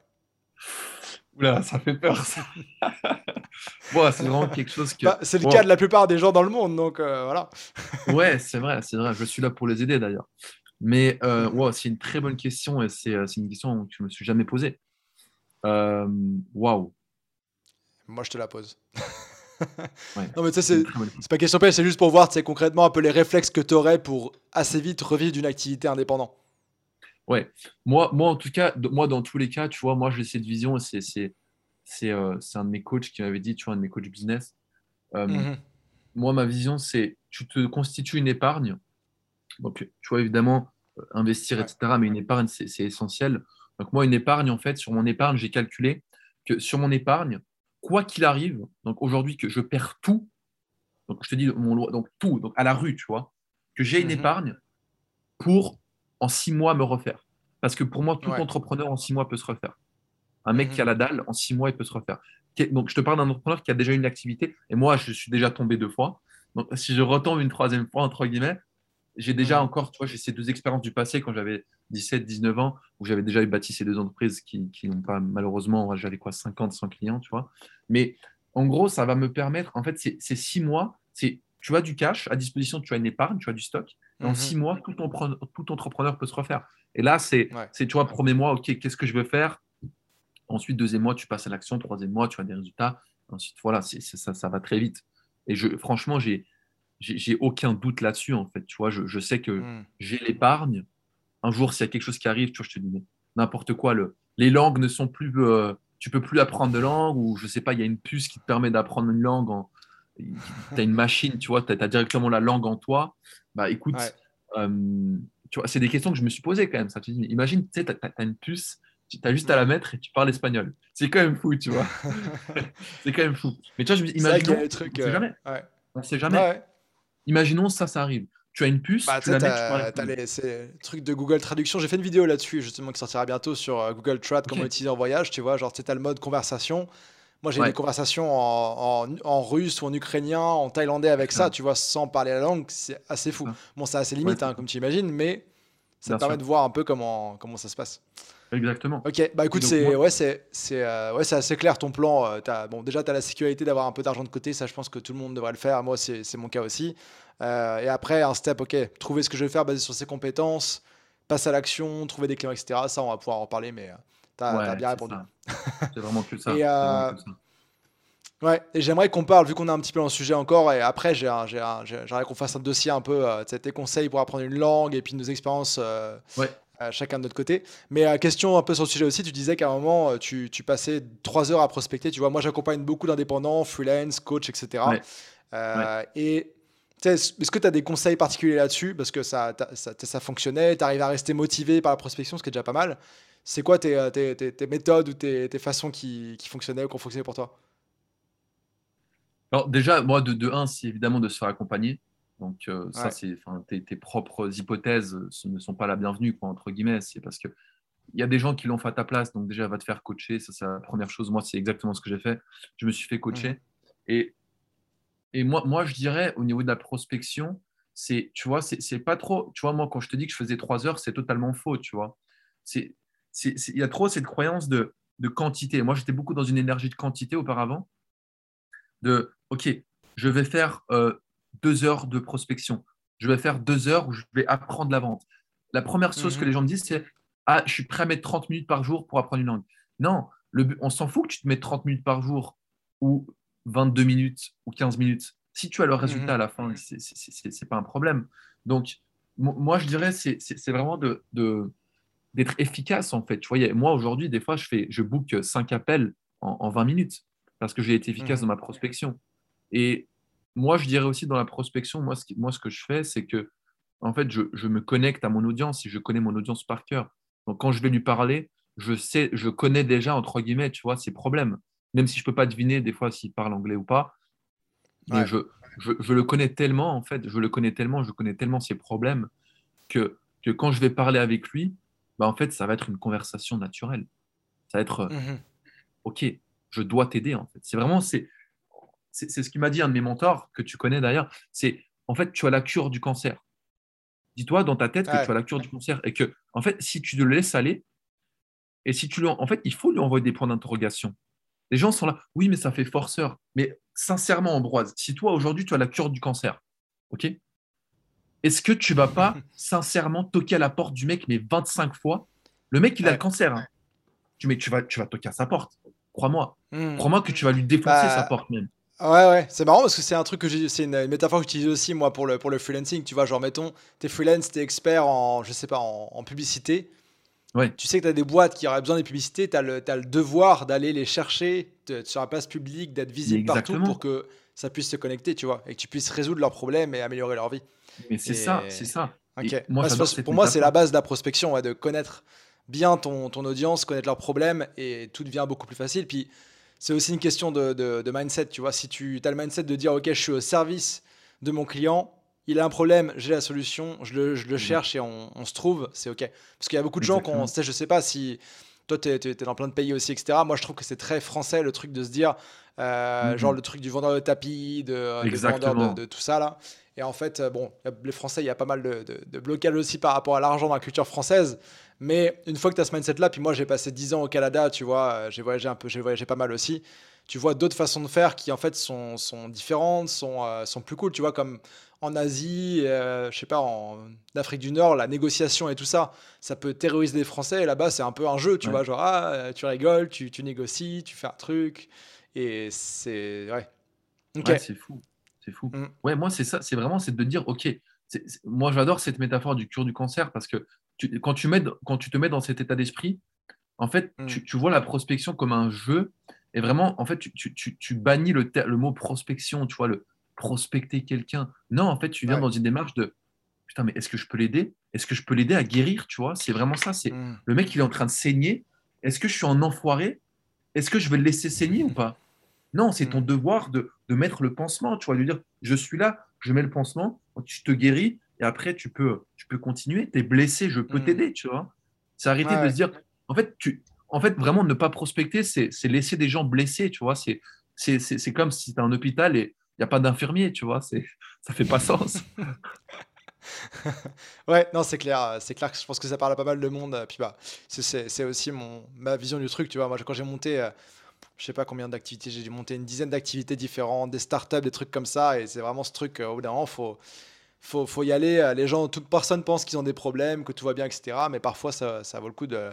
Oula, ça fait peur, ça. c'est vraiment quelque chose que. Bah, c'est le cas de la plupart des gens dans le monde, donc euh, voilà. ouais, c'est vrai, c'est vrai. Je suis là pour les aider d'ailleurs. Mais euh, c'est une très bonne question et euh, c'est une question que je ne me suis jamais posée. Euh, waouh. Moi, je te la pose. non, mais tu sais, c'est pas question c'est juste pour voir concrètement un peu les réflexes que tu aurais pour assez vite revivre d'une activité indépendante. Ouais, moi, moi en tout cas, moi dans tous les cas, tu vois, moi j'ai cette vision, c'est c'est euh, un de mes coachs qui m'avait dit, tu vois, un de mes coachs business. Euh, mhm. Moi, ma vision, c'est tu te constitues une épargne. Donc, tu vois, évidemment, euh, investir, etc. Mais une épargne, c'est essentiel. Donc, moi, une épargne, en fait, sur mon épargne, j'ai calculé que sur mon épargne, quoi qu'il arrive, donc aujourd'hui que je perds tout, donc je te dis mon donc tout, donc à la rue, tu vois, que j'ai une mhm. épargne pour en six mois me refaire. Parce que pour moi, tout entrepreneur en six mois peut se refaire. Un mec qui a mhm. la dalle, en six mois, il peut se refaire. Donc je te parle d'un entrepreneur qui a déjà une activité, et moi, je suis déjà tombé deux fois. Donc si je retombe une troisième fois, entre guillemets, j'ai déjà encore, tu vois, j'ai ces deux expériences du passé quand j'avais 17, 19 ans, où j'avais déjà bâti ces deux entreprises qui, qui n'ont pas, malheureusement, j'avais quoi, 50, 100 clients, tu vois. Mais en gros, ça va me permettre, en fait, c'est six mois, c'est tu as du cash à disposition, tu as une épargne, tu as du stock. En mhm. six mois, tout, tout, entrepreneur peut se refaire. Et là, c'est, tu vois, premier mois, OK, qu'est-ce que je veux faire? Ensuite, deuxième mois, tu passes à l'action. Troisième mois, tu as des résultats. Ensuite, voilà, ça, ça va très vite. Et je, franchement, j'ai, j'ai aucun doute là-dessus, en fait. Tu vois, je, sais que hmm. j'ai l'épargne. Un jour, s'il y a quelque chose qui arrive, tu vois, je te dis, n'importe quoi, le, les langues ne sont plus. Euh, tu peux plus apprendre de langue, ou je sais pas, il y a une puce qui te permet d'apprendre une langue. En, tu as une machine, tu vois, tu as, directement la langue en toi. Bah écoute, euh, tu vois, c'est des questions que je me suis posées quand même. Ça. Imagine, tu sais, tu as, une puce, tu as juste à la mettre et tu parles espagnol. C'est quand même fou, tu vois. c'est quand même fou. Mais tu vois, je me dis, imagine. On sait jamais. On sait jamais. Imaginons ça, ça arrive. tu as une puce, bah, tu la mets, tu les, C'est le truc de Google Traduction. J'ai fait une vidéo là-dessus, justement, qui sortira bientôt sur euh, Google Trad, comment utiliser en voyage. Tu vois, genre, tu as le mode conversation. Moi, j'ai des conversations en, en, russe ou en ukrainien, en thaïlandais avec ça, tu vois, sans parler la langue. C'est assez fou. Bon, c'est assez limite, hein, comme tu imagines, mais ça permet de voir un peu comment, comment ça se passe. Exactement. Ok, bah écoute, c'est ouais, c'est euh, ouais, assez clair ton plan. Euh, as, bon, déjà, tu as la sécurité d'avoir un peu d'argent de côté, ça je pense que tout le monde devrait le faire. Moi, c'est mon cas aussi. Euh, et après, un step, ok, trouver ce que je vais faire basé sur ses compétences, passe à l'action, trouver des clients, etc. Ça, on va pouvoir en parler, mais tu as, bien répondu. C'est vraiment plus ça. et, Ouais, et j'aimerais qu'on parle, vu qu'on a un petit peu dans le sujet encore, et après, j'aimerais qu'on fasse un dossier un peu, euh, tes conseils pour apprendre une langue et puis nos expériences ouais. chacun de notre côté. Mais question un peu sur le sujet aussi, tu disais qu'à un moment, tu, tu, passais trois heures à prospecter. Tu vois, moi, j'accompagne beaucoup d'indépendants, freelance, coach, etc. Et est-ce que tu as des conseils particuliers là-dessus? Parce que ça, ça, ça fonctionnait, tu arrives à rester motivé par la prospection, ce qui est déjà pas mal. C'est quoi tes, euh, tes, tes, méthodes ou tes, façons qui, qui, fonctionnaient ou qui ont fonctionné pour toi? Alors déjà, moi, de, de un, c'est évidemment de se faire accompagner. Donc euh, ça, c'est tes, propres hypothèses ne sont pas la bienvenue, quoi, entre guillemets. C'est parce que il y a des gens qui l'ont fait à ta place, donc déjà, va te faire coacher. Ça, c'est la première chose. Moi, c'est exactement ce que j'ai fait. Je me suis fait coacher. Mmh. Et et moi, moi, je dirais, au niveau de la prospection, c'est, tu vois, c'est pas trop, tu vois, moi, quand je te dis que je faisais trois heures, c'est totalement faux, tu vois. Il y a trop cette croyance de, de quantité. Moi, j'étais beaucoup dans une énergie de quantité auparavant, de, OK, je vais faire euh, deux heures de prospection. Je vais faire deux heures où je vais apprendre la vente. La première chose que mhm. les gens me disent, c'est, ah, je suis prêt à mettre 30 minutes par jour pour apprendre une langue. Non, le, on s'en fout que tu te mettes 30 minutes par jour ou 22 minutes ou 15 minutes. Si tu as le résultat à la fin, ce n'est pas un problème. Donc, moi, je dirais, c'est vraiment de, d'être efficace, en fait. Tu vois, moi, aujourd'hui, des fois, je, fais, je book 5 appels en, 20 minutes parce que j'ai été efficace mmh. dans ma prospection. Et moi, je dirais aussi dans la prospection, moi, ce, moi, ce que je fais, c'est que, en fait, je, je, me connecte à mon audience et je connais mon audience par cœur. Donc, quand je vais lui parler, je sais, je connais déjà, entre guillemets, tu vois, ses problèmes même si je ne peux pas deviner des fois s'il parle anglais ou pas. Mais je, je, le connais tellement, en fait, je le connais tellement, je connais tellement ses problèmes que, que quand je vais parler avec lui, bah, en fait, ça va être une conversation naturelle. Ça va être, mmh OK, je dois t'aider, en fait. C'est vraiment, c'est, c'est, ce qu'il m'a dit un de mes mentors, que tu connais d'ailleurs, c'est, en fait, tu as la cure du cancer. Dis-toi dans ta tête que tu as la cure du cancer et que, en fait, si tu le laisses aller, et si tu lui, en fait, il faut lui envoyer des points d'interrogation. Les gens sont là, oui, mais ça fait forceur. Mais sincèrement, Ambroise, si toi aujourd'hui tu as la cure du cancer, ok Est-ce que tu vas pas sincèrement toquer à la porte du mec mais 25 fois? Le mec, il a le cancer. Hein. Tu, mais tu vas, tu vas toquer à sa porte. Crois-moi. Hmm. Crois-moi que tu vas lui défoncer bah, sa porte même. Ouais, ouais, c'est marrant parce que c'est un truc que j'ai, c'est une, métaphore que j'utilise aussi moi pour le, pour le freelancing. Tu vois, genre, mettons, t'es freelance, t'es expert en, je sais pas, en publicité. Tu sais que tu as des boîtes qui auraient besoin des publicités, tu as, le devoir d'aller les chercher sur la place publique, d'être visible partout pour que ça puisse se connecter, tu vois, et que tu puisses résoudre leurs problèmes et améliorer leur vie. Mais c'est ça, c'est ça. Moi, pour moi, c'est la base de la prospection, de connaître bien ton, ton, audience, connaître leurs problèmes, et tout devient beaucoup plus facile. Puis c'est aussi une question de, de, mindset, tu vois. Si tu as le mindset de dire, OK, je suis au service de mon client, il a un problème, j'ai la solution, je le, je le mmh. cherche et on, se trouve, c'est OK. Parce qu'il y a beaucoup de gens qu'on sait, je sais pas si toi, tu es, dans plein de pays aussi, etc. Moi, je trouve que c'est très français le truc de se dire, euh, mmh. genre le truc du vendeur de tapis, de, euh, vendeur de, tout ça là. Et en fait, euh, bon, les Français, il y a pas mal de, de blocage aussi par rapport à l'argent dans la culture française. Mais une fois que tu as ce mindset-là, puis moi j'ai passé 10 ans au Canada, tu vois, j'ai voyagé un peu, j'ai voyagé pas mal aussi. Tu vois d'autres façons de faire qui en fait sont, sont différentes, sont, sont plus cool, tu vois, comme en Asie, euh, je sais pas, en Afrique du Nord, la négociation et tout ça, ça peut terroriser les Français. Et là-bas, c'est un peu un jeu, tu vois, genre, ah, tu rigoles, tu, tu, négocies, tu fais un truc. Et c'est. Ouais. c'est fou. C'est fou. Mm. Ouais, moi, c'est ça, c'est vraiment c'est de dire, OK, moi, j'adore cette métaphore du cure du cancer parce que tu, quand, tu mets, quand tu te mets dans cet état d'esprit, en fait, mm. tu, tu, vois la prospection comme un jeu. Et vraiment, en fait, tu, tu bannis le, le mot prospection, tu vois, le, prospecter quelqu'un. Non, en fait, tu viens dans une démarche de putain, mais est-ce que je peux l'aider? Est-ce que je peux l'aider à guérir Tu vois, c'est vraiment ça. C'est mm. le mec, il est en train de saigner. Est-ce que je suis en enfoiré? Est-ce que je vais le laisser saigner ou pas? Non, c'est ton mm. devoir de, de, mettre le pansement. Tu vois, de dire je suis là, je mets le pansement, tu te guéris et après, tu peux, tu peux continuer. Tu es blessé, je peux Mm. t'aider, tu vois? C'est arrêter Ouais, de se dire, en fait, tu, en fait, vraiment, ne pas prospecter, c'est c'est laisser des gens blessés, tu vois? C'est c'est- c'est- c'est comme si tu un hôpital et n'y a pas d'infirmier, tu vois. C'est- Ça fait pas sens. Ouais, non, c'est clair, euh, c'est clair que je pense que ça parle à pas mal de monde. euh, Puis bah, c'est- aussi mon, ma vision du truc, tu vois. Moi, quand j'ai monté, euh, je sais pas combien d'activités, j'ai dû monter une dizaine d'activités différentes, des startups, des trucs comme ça. Et c'est vraiment ce truc, euh, au bout d'un moment, faut, faut, faut y aller. euh, Les gens, toute personne pense qu'ils ont des problèmes, que tout va bien, etc. Mais parfois, ça, ça vaut le coup de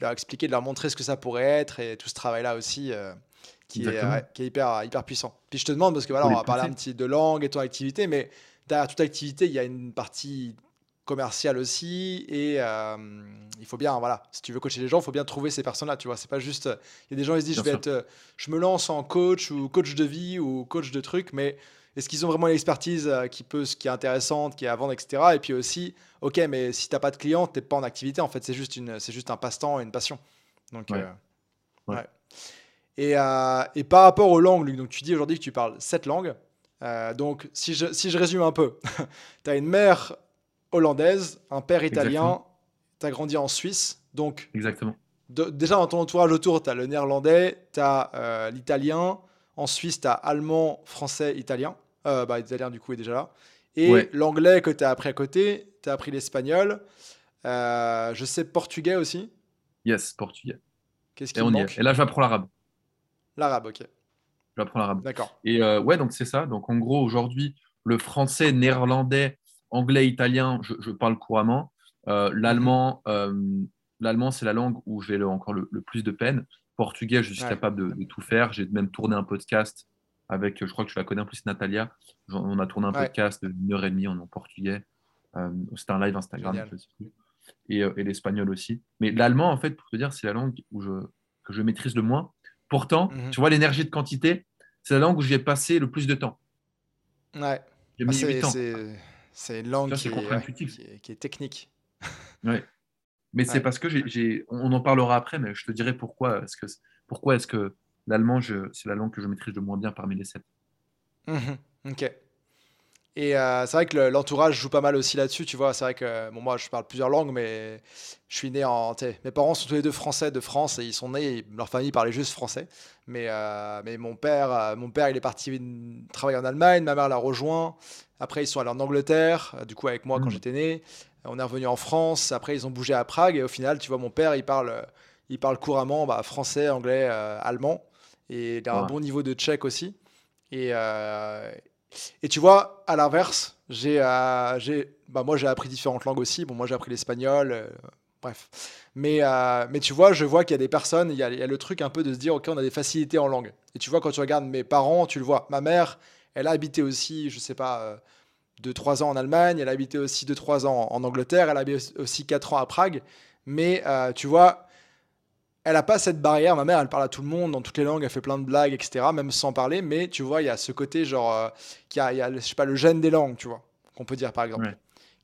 leur expliquer, de leur montrer ce que ça pourrait être et tout ce travail-là aussi. Qui est, Exactement. ouais, qui est hyper, hyper puissant. Puis je te demande, parce que voilà, on va parler un petit de langue et ton activité, mais derrière toute activité, il y a une partie commerciale aussi, et euh, il faut bien, voilà, si tu veux coacher les gens, il faut bien trouver ces personnes-là, tu vois, c'est pas juste, il y a des gens, ils se disent, Bien je vais sûr. être, euh, je me lance en coach, ou coach de vie, ou coach de trucs, mais est-ce qu'ils ont vraiment l'expertise euh, qui peut, qui est intéressante, qui est à vendre, etc. Et puis aussi, ok, mais si t'as pas de clients, t'es pas en activité, en fait, c'est juste une, c'est juste un passe-temps, une passion. Donc, Ouais. euh, Ouais. ouais. Et, euh, et par rapport aux langues, Luc, donc tu dis aujourd'hui que tu parles sept langues. Euh, donc, si je, si je résume un peu, tu as une mère hollandaise, un père italien, tu as grandi en Suisse. Donc, Exactement. de- déjà dans ton entourage autour, tu as le néerlandais, tu as l'italien. En Suisse, tu as allemand, français, italien. Euh, bah, italien, du coup, est déjà là. Et Ouais. l'anglais que tu as appris à côté, tu as appris l'espagnol. Euh, je sais portugais aussi. Yes, portugais. Qu'est-ce Et qui on me y est. manque? Et là, j'apprends l'arabe. L'arabe, ok. J'apprends l'arabe. D'accord. Et euh, ouais, donc c'est ça. Donc en gros, aujourd'hui, le français, néerlandais, anglais, italien, je, je parle couramment. Euh, l'allemand, euh, l'allemand, c'est la langue où j'ai le- encore le, le plus de peine. Portugais, je suis Ouais. capable de, de tout faire. J'ai même tourné un podcast avec, je crois que tu la connais en plus, Natalia. On a tourné un Ouais. podcast d'une heure et demie en, portugais. C'était un live Instagram. Génial. je sais plus. Et, et l'espagnol aussi. Mais l'allemand, en fait, pour te dire, c'est la langue où je, que je maîtrise le moins. Pourtant, Mhm. tu vois, l'énergie de quantité, c'est la langue où j'ai passé le plus de temps. Ouais. J'ai Ah, mis c'est, 8 ans. c'est- c'est une langue qui est, ouais, contre-intuitif. qui, est, qui est technique. Ouais. Mais c'est parce que j'ai, on en parlera après, mais je te dirai pourquoi est-ce que, pourquoi est-ce que l'allemand, c'est la langue que je maîtrise le moins bien parmi les sept. Mhm. Ok. Et euh, c'est vrai que le- l'entourage joue pas mal aussi là-dessus, tu vois. C'est vrai que bon, moi, je parle plusieurs langues, mais je suis né en. Mes parents sont tous les deux français de France et ils sont nés, et leur famille parlait juste français. Mais, euh, mais mon père, euh, mon père, il est parti travailler en Allemagne, ma mère l'a rejoint. Après, ils sont allés en Angleterre, du coup, avec moi quand Mhm. j'étais né. On est revenu en France. Après, ils ont bougé à Prague et au final, tu vois, mon père, il parle, il parle couramment bah, français, anglais, allemand. Et il a un bon niveau de tchèque aussi. Et, et tu vois, à l'inverse, j'ai, euh, bah moi j'ai appris différentes langues aussi. Bon, moi j'ai appris l'espagnol, euh, bref. Mais, euh, mais tu vois, je vois qu'il y a des personnes, il y a, le truc un peu de se dire, ok, on a des facilités en langue. Et tu vois, quand tu regardes mes parents, tu le vois. Ma mère, elle a habité aussi, je sais pas, 2-3 ans en Allemagne, elle a habité aussi 2-3 ans en Angleterre, elle a habité aussi 4 ans à Prague. Mais tu vois, elle n'a pas cette barrière. Ma mère, elle parle à tout le monde dans toutes les langues, elle fait plein de blagues, etc., même sans parler. Mais tu vois, il y a ce côté, genre, euh, qu'il y a, il y a, je sais pas, le gène des langues, tu vois, qu'on peut dire par exemple. Ouais.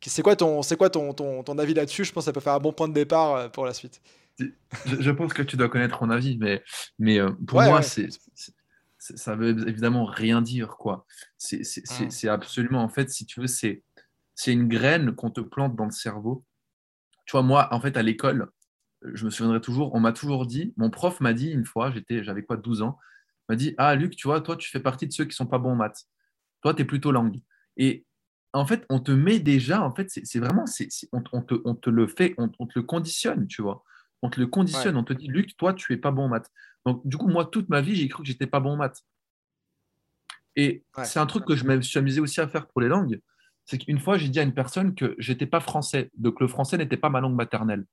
C'est quoi, ton, quoi ton, ton, ton avis là-dessus? Je pense que ça peut faire un bon point de départ euh, pour la suite. Je, je pense que tu dois connaître mon avis, mais, mais euh, pour Ouais, moi, ouais. c'est, ça veut évidemment rien dire, quoi. C'est, Mm. c'est absolument, en fait, si tu veux, c'est, c'est une graine qu'on te plante dans le cerveau. Tu vois, moi, en fait, à l'école, je me souviendrai toujours, on m'a toujours dit, mon prof m'a dit une fois, j'étais, j'avais quoi, 12 ans, m'a dit, ah, Luc, tu vois, toi, tu fais partie de ceux qui sont pas bons en maths. Toi, tu es plutôt langue. Et en fait, on te met déjà, en fait, c'est c'est vraiment, c'est c'est- on, on te, on te le fait, on, on te le conditionne, tu vois. On te le conditionne, on te dit, Luc, toi, tu es pas bon en maths. Donc, du coup, moi, toute ma vie, j'ai cru que j'étais pas bon en maths. Et Ouais. c'est un truc que je me suis amusé aussi à faire pour les langues. C'est qu'une fois, j'ai dit à une personne que j'étais pas français, donc le français n'était pas ma langue maternelle.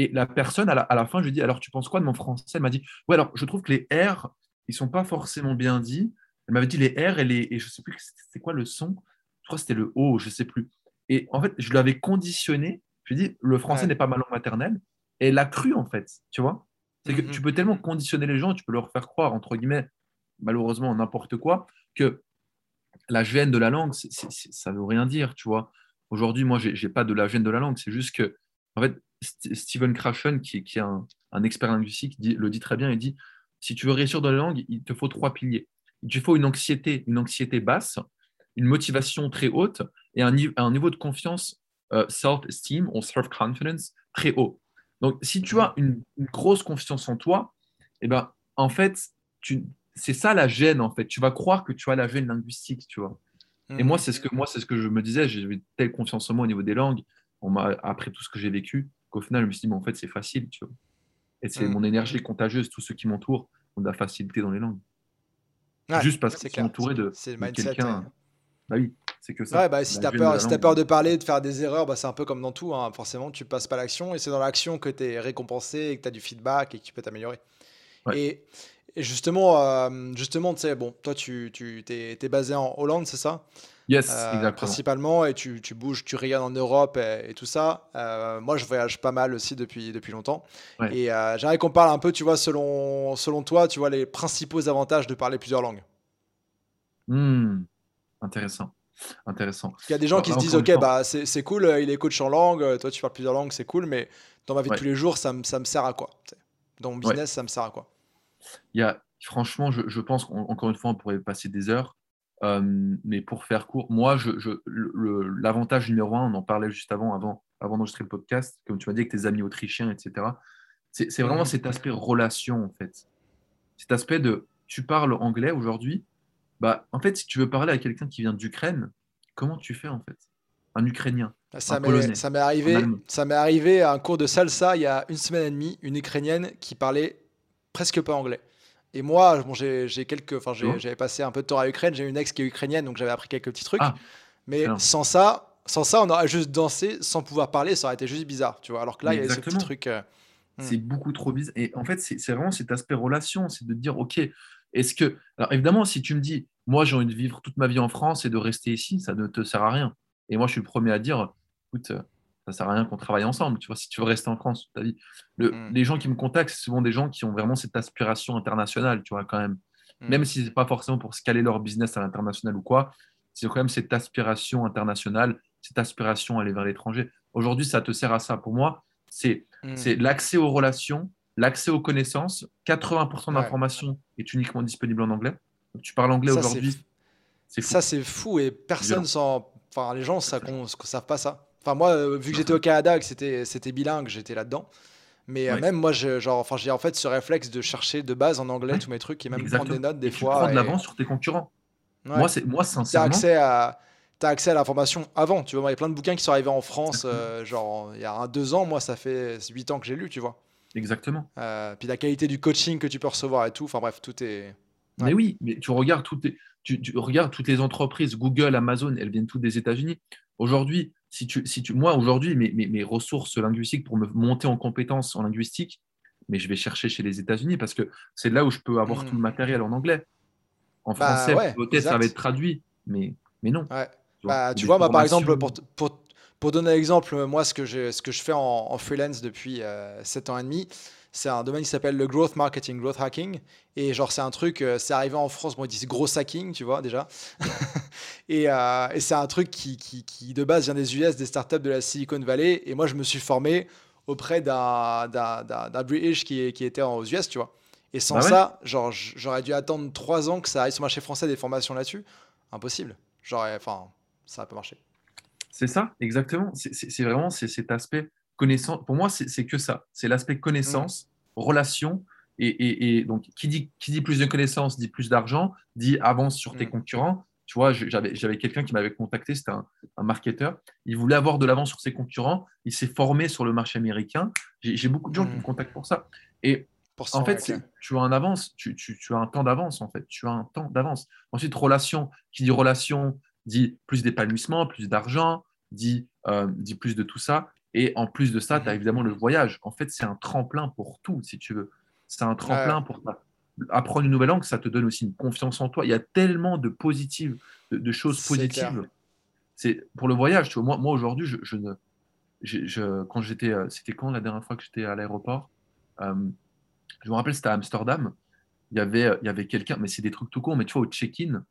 Et la personne, à la, à la fin, je lui dis, alors tu penses quoi de mon français? Elle m'a dit, ouais, alors je trouve que les R, ils sont pas forcément bien dits. Elle m'avait dit les R et les, et je sais plus c'était quoi le son? Je crois que c'était le O, je sais plus. Et en fait, je l'avais conditionné. Je lui ai dit, le français Ouais. n'est pas ma langue maternelle. Et elle l'a cru, en fait, tu vois? C'est que Mhm. tu peux tellement conditionner les gens, tu peux leur faire croire, entre guillemets, malheureusement, n'importe quoi, que la gêne de la langue, c'est- c'est- c'est- ça veut rien dire, tu vois? Aujourd'hui, moi, j'ai pas de la gêne de la langue, c'est juste que, en fait, St- Stephen Krashen, qui, qui est un, un expert linguistique, dit- le dit très bien, il dit, si tu veux réussir dans la langue, il te faut trois piliers. Il te faut une anxiété, une anxiété basse, une motivation très haute et un, un niveau de confiance euh, self-esteem ou self-confidence très haut. Donc, si tu as une, grosse confiance en toi, eh ben, en fait, c'est ça la gêne, en fait. Tu vas croire que tu as la gêne linguistique, tu vois. Et moi, c'est ce que moi, c'est ce que je me disais. J'avais telle confiance en moi au niveau des langues. On m'a après tout ce que j'ai vécu, qu'au final, je me suis dit, mais en fait, c'est facile, tu vois. Et c'est mm. mon énergie contagieuse, tous ceux qui m'entourent ont de la facilité dans les langues. Juste parce qu'ils sont entourés de, de quelqu'un. Bah oui, c'est que ça. Ouais, bah, si tu as, peur, si as peur de parler, de faire des erreurs, bah, c'est un peu comme dans tout. Hein. Forcément, tu passes pas l'action et c'est dans l'action que tu es récompensé et que tu as du feedback et que tu peux t'améliorer. Et, et, justement, euh, justement tu sais, bon, toi, tu, tu es, es, basé en Hollande, c'est ça? Yes, euh, exactement. Principalement, et tu, tu, bouges, tu rayonnes en Europe et, tout ça. Euh, moi, je voyage pas mal aussi depuis, depuis longtemps. Et euh, j'aimerais qu'on parle un peu, tu vois, selon, selon toi, tu vois, les principaux avantages de parler plusieurs langues. Hmm. Intéressant. Intéressant. Il y a des gens qui se disent, ok, bah, c'est cool, il est coach en langue, toi tu parles plusieurs langues, c'est cool, mais dans ma vie de tous les jours, ça, me, ça me sert à quoi Dans mon business, ça me sert à quoi? Il y a, Franchement, je, je pense qu'encore une fois, on pourrait passer des heures. Euh, mais pour faire court, moi, je, l'avantage numéro un, on en parlait juste avant, avant, avant d'enregistrer le podcast, comme tu m'as dit avec tes amis autrichiens, etc. C'est vraiment mhm. cet aspect relation, en fait. Cet aspect de tu parles anglais aujourd'hui, bah, en fait, si tu veux parler à quelqu'un qui vient d'Ukraine, comment tu fais en fait? Un Ukrainien bah, ça m'est arrivé, ça m'est arrivé à un cours de salsa il y a une semaine et demie, une Ukrainienne qui parlait presque pas anglais. Et moi, bon, j'ai quelques, enfin, j'avais passé un peu de temps à Ukraine. J'ai une ex qui est ukrainienne, donc j'avais appris quelques petits trucs. Ah, mais sans ça, sans ça, on aurait juste dansé sans pouvoir parler. Ça aurait été juste bizarre, tu vois. Alors que là, il y a ce petit truc. Euh, hmm. C'est beaucoup trop bizarre. Et en fait, c'est vraiment cet aspect relation, c'est de dire, ok, est-ce que, alors évidemment, si tu me dis, moi j'ai envie de vivre toute ma vie en France et de rester ici, ça ne te sert à rien. Et moi, je suis le premier à dire, écoute, ça sert à rien qu'on travaille ensemble. Tu vois, si tu veux rester en France toute ta vie, mm. les gens qui me contactent, c'est souvent des gens qui ont vraiment cette aspiration internationale, tu vois, quand même. Mm. Même si c'est pas forcément pour scaler leur business à l'international ou quoi, c'est quand même cette aspiration internationale, cette aspiration à aller vers l'étranger. Aujourd'hui, ça te sert à ça. Pour moi, c'est mm. l'accès aux relations, l'accès aux connaissances. 80% d'informations est uniquement disponible en anglais. tu parles anglais aujourd'hui. Ça, c'est fou et personne sans. Enfin, les gens ne savent pas ça. Enfin, moi, euh, vu que j'étais au Canada, que c'était bilingue, j'étais là-dedans. Mais euh, même moi, genre, enfin, j'ai en fait ce réflexe de chercher de base en anglais tous mes trucs et même prendre des notes des fois. Tu prends de l'avance sur tes concurrents. Moi, c'est moi sincèrement. As accès à as accès à l'information avant. Tu vois, il y a plein de bouquins qui sont arrivés en France, euh, genre il y a un, deux ans. Moi, ça fait huit ans que j'ai lu, tu vois. Exactement. Euh, puis la qualité du coaching que tu peux recevoir et tout. Enfin bref, tout est. Mais oui, mais tu regardes, toutes les, tu, regardes toutes les entreprises, Google, Amazon, elles viennent toutes des États-Unis. Aujourd'hui, si tu, si tu, moi, aujourd'hui, mes, mes, ressources linguistiques pour me monter en compétences en linguistique, mais je vais chercher chez les États-Unis parce que c'est là où je peux avoir tout le hmm. matériel en anglais. En bah français, peut-être ça va être traduit, mais, mais non. Tu vois, bah, tu vois moi, par exemple, pour, pour, pour donner un exemple, moi, ce que je, ce que je fais en, freelance depuis euh, 7 ans et demi, c'est un domaine qui s'appelle le growth marketing, growth hacking. Et genre, c'est un truc, euh, c'est arrivé en France, bon, ils disent gros hacking, tu vois, déjà. et, euh, et c'est un truc qui, qui, qui, de base, vient des US, des startups de la Silicon Valley. Et moi, je me suis formé auprès d'un British qui, qui était aux US, tu vois. Et sans bah ça, genre, j'aurais dû attendre 3 ans que ça arrive sur le marché français des formations là-dessus. Impossible. J'aurais, enfin, ça n'a pas marché. C'est ça, exactement. C'est vraiment cet aspect connaissance. Pour moi, c'est que ça. C'est l'aspect connaissance, mmh. relation. Et, donc, qui dit, qui dit plus de connaissances dit plus d'argent, dit avance sur tes mmh. concurrents. Tu vois, j'avais quelqu'un qui m'avait contacté, c'était un, marketeur. Il voulait avoir de l'avance sur ses concurrents. Il s'est formé sur le marché américain. J'ai beaucoup de gens qui me mmh. contactent pour ça. Et en fait, tu as un avance, tu, tu, as un temps d'avance, en fait. Tu as un temps d'avance. Ensuite, relation. Qui dit relation dit plus d'épanouissement, plus d'argent, dit, euh, dit plus de tout ça. Et en plus de ça, tu as évidemment le voyage. En fait, c'est un tremplin pour tout, si tu veux. C'est un tremplin pour apprendre une nouvelle langue, ça te donne aussi une confiance en toi. Il y a tellement de positives, de, choses positives. C'est pour le voyage. Tu vois, moi, moi aujourd'hui, je, ne, je, quand j'étais, euh, c'était quand la dernière fois que j'étais à l'aéroport? Euh, Je me rappelle, c'était à Amsterdam. Il y avait, il y avait quelqu'un, mais c'est des trucs tout courts. Mais tu vois, au check-in,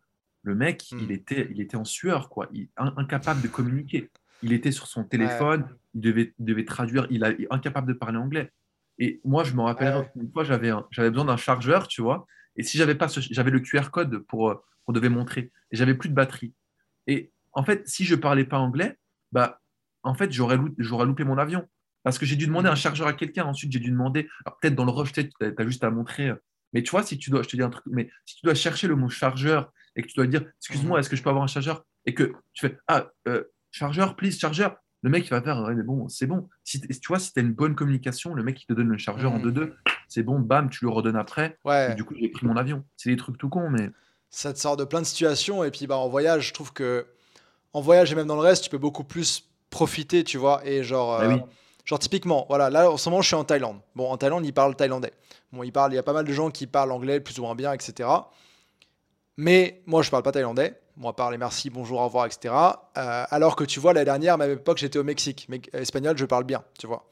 le mec, il, hmm. était, il était en sueur, quoi, il, incapable de communiquer. Il était sur son téléphone, il, devait, devait traduire, il est incapable de parler anglais. Et moi, je me rappelle une fois, j'avais, j'avais besoin d'un chargeur, tu vois, et si j'avais pas, j'avais le QR code pour, on devait montrer, et j'avais plus de batterie. Et en fait, si je parlais pas anglais, bah, en fait, j'aurais loupé mon avion. Parce que j'ai dû demander un chargeur à quelqu'un. Ensuite, j'ai dû demander. peut-être dans le rush, tu as, juste à montrer. Euh, mais tu vois, si tu dois, je te dis un truc, mais si tu dois chercher le mot chargeur et que tu dois dire, excuse-moi, est-ce que je peux avoir un chargeur? Et que tu fais, ah, euh, chargeur, please, chargeur. Le mec, il va faire, mais bon, c'est bon. Si tu vois, si tu as une bonne communication, le mec, il te donne le chargeur en 2-2. C'est bon, bam, tu le redonnes après. Ouais. du coup, j'ai pris mon avion. C'est des trucs tout cons, mais. Ça te sort de plein de situations. Et puis, bah, en voyage, je trouve que en voyage et même dans le reste, tu peux beaucoup plus profiter, tu vois. Et genre, bah euh, genre typiquement, voilà, là en ce moment, je suis en Thaïlande. Bon, en Thaïlande, ils parlent thaïlandais. Bon, ils parlent, il y a pas mal de gens qui parlent anglais plus ou moins bien, etc. Mais moi, je parle pas thaïlandais. Moi, parle les merci, bonjour, au revoir, etc. Euh, alors que tu vois, la dernière, à ma époque, j'étais au Mexique. Mais espagnol, je parle bien, tu vois.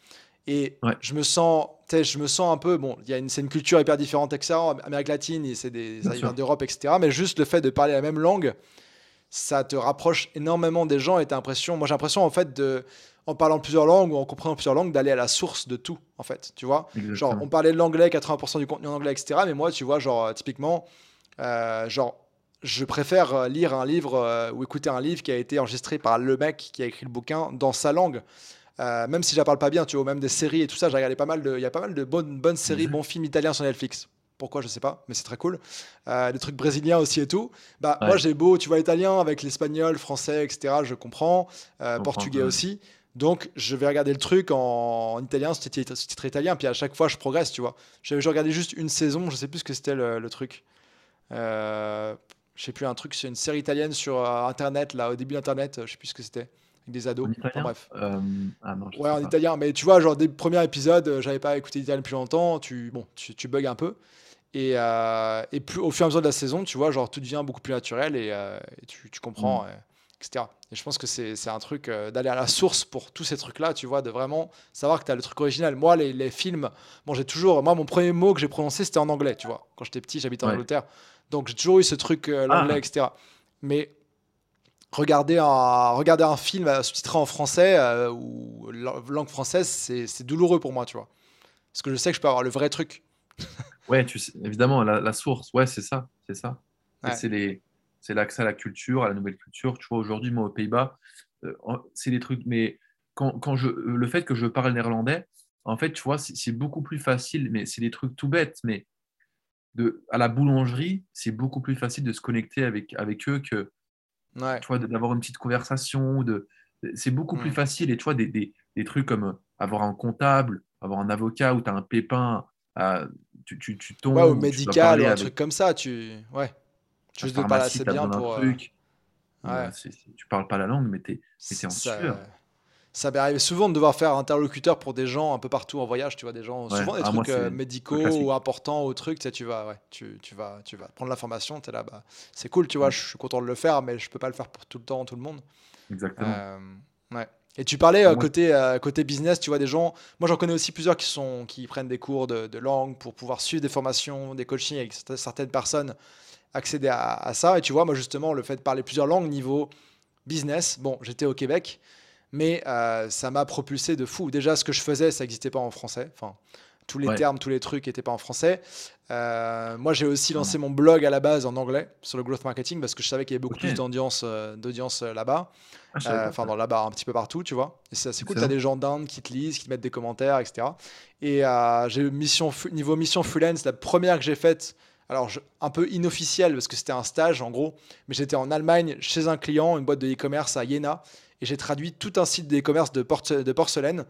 Et je me sens, je me sens un peu, bon, c'est une culture hyper différente, etc. Amérique latine, c'est des, ça d'Europe, etc. Mais juste le fait de parler la même langue, ça te rapproche énormément des gens et t'as l'impression, moi j'ai l'impression en fait de, en parlant plusieurs langues ou en comprenant plusieurs langues, d'aller à la source de tout, en fait, tu vois. Genre, on parlait de l'anglais, 80% du contenu en anglais, etc. Mais moi, tu vois, genre, typiquement, euh, genre, je préfère lire un livre euh, ou écouter un livre qui a été enregistré par le mec qui a écrit le bouquin dans sa langue. Euh, même si je la parle pas bien, tu vois, même des séries et tout ça, j'ai regardé pas mal de, il y a pas mal de bonnes, bonnes séries, mhm. bons films italiens sur Netflix. Pourquoi, je sais pas, mais c'est très cool. Euh, des trucs brésiliens aussi et tout. Bah, Moi, j'ai beau, tu vois, italien avec l'espagnol, français, etc. Je comprends. Euh, portugais aussi. Donc, je vais regarder le truc en, italien, c'est titre italien. Puis à chaque fois, je progresse, tu vois. J'ai regardé juste une saison, je sais plus ce que c'était le, truc. Euh, je sais plus, un truc, c'est une série italienne sur Internet, là, au début d'Internet, je sais plus ce que c'était des ados. En bref. Euh, ah ouais, en italien. Mais tu vois, genre, des premiers épisodes, euh, j'avais pas écouté l'italien depuis longtemps. Tu, bon, tu, tu bugs un peu. Et, euh, et plus, au fur et à mesure de la saison, tu vois, genre, tout devient beaucoup plus naturel et, tu, tu, comprends, mm. Etc. Et je pense que c'est un truc d'aller à la source pour tous ces trucs-là, tu vois, de vraiment savoir que tu as le truc original. Moi, les, les films, bon, j'ai toujours. Moi, mon premier mot que j'ai prononcé, c'était en anglais, tu vois. Quand j'étais petit, j'habitais en Angleterre. Donc, j'ai toujours eu ce truc, l'anglais, ah. etc. Mais regarder un, regarder un film sous-titré en français euh, ou langue française, c'est douloureux pour moi, tu vois. Parce que je sais que je peux avoir le vrai truc. ouais, tu sais, évidemment, la, source, ouais, c'est ça, c'est ça. C'est l'accès à la culture, à la nouvelle culture. Tu vois, aujourd'hui, moi, aux Pays-Bas, euh, c'est des trucs, mais quand, quand, je, le fait que je parle néerlandais, en fait, tu vois, c'est beaucoup plus facile, mais c'est des trucs tout bêtes, mais de, à la boulangerie, c'est beaucoup plus facile de se connecter avec, avec eux que, tu vois, d'avoir une petite conversation. De... C'est beaucoup plus mm. facile. Et tu vois, des, des, des, trucs comme euh, avoir un comptable, avoir un avocat où tu as un pépin, euh, tu, tu, tu, tombes. Ouais, au médical ou un truc comme ça. Tu... Ouais. Juste de parler assez bien pour. Euh, truc. Ouais. tu parles pas la langue, mais tu es, en sueur ça m'arrive souvent de devoir faire interlocuteur pour des gens un peu partout en voyage, tu vois, des gens, souvent des ah, trucs euh, médicaux ou importants ou trucs, tu sais, tu vas, ouais, tu, tu, vas, tu vas prendre l'information, tu es là, bah, c'est cool, tu vois, je suis content de le faire, mais je peux pas le faire pour tout le temps, tout le monde. Exactement. Euh, ouais. Et tu parlais euh, côté, côté business, tu vois, des gens, moi j'en connais aussi plusieurs qui, sont, qui prennent des cours de, de langue pour pouvoir suivre des formations, des coachings avec certaines personnes, accéder à, à ça. Et tu vois, moi justement, le fait de parler plusieurs langues niveau business, bon, j'étais au Québec, mais euh, ça m'a propulsé de fou. Déjà, ce que je faisais, ça n'existait pas en français. Enfin, tous les termes, tous les trucs n'étaient pas en français. Euh, moi, j'ai aussi lancé mon blog à la base en anglais sur le growth marketing parce que je savais qu'il y avait beaucoup plus d'audience euh, d'audience là-bas. Ah, enfin, dans là-bas, un petit peu partout, tu vois. Et c'est cool. Tu as des gens d'Inde qui te lisent, qui te mettent des commentaires, etc. Et j'ai mission, niveau mission freelance, la première que j'ai faite, alors un peu inofficielle parce que c'était un stage en gros, mais j'étais en Allemagne chez un client, une boîte de e-commerce à Jena et j'ai traduit tout un site d'e-commerce de, de porcelaine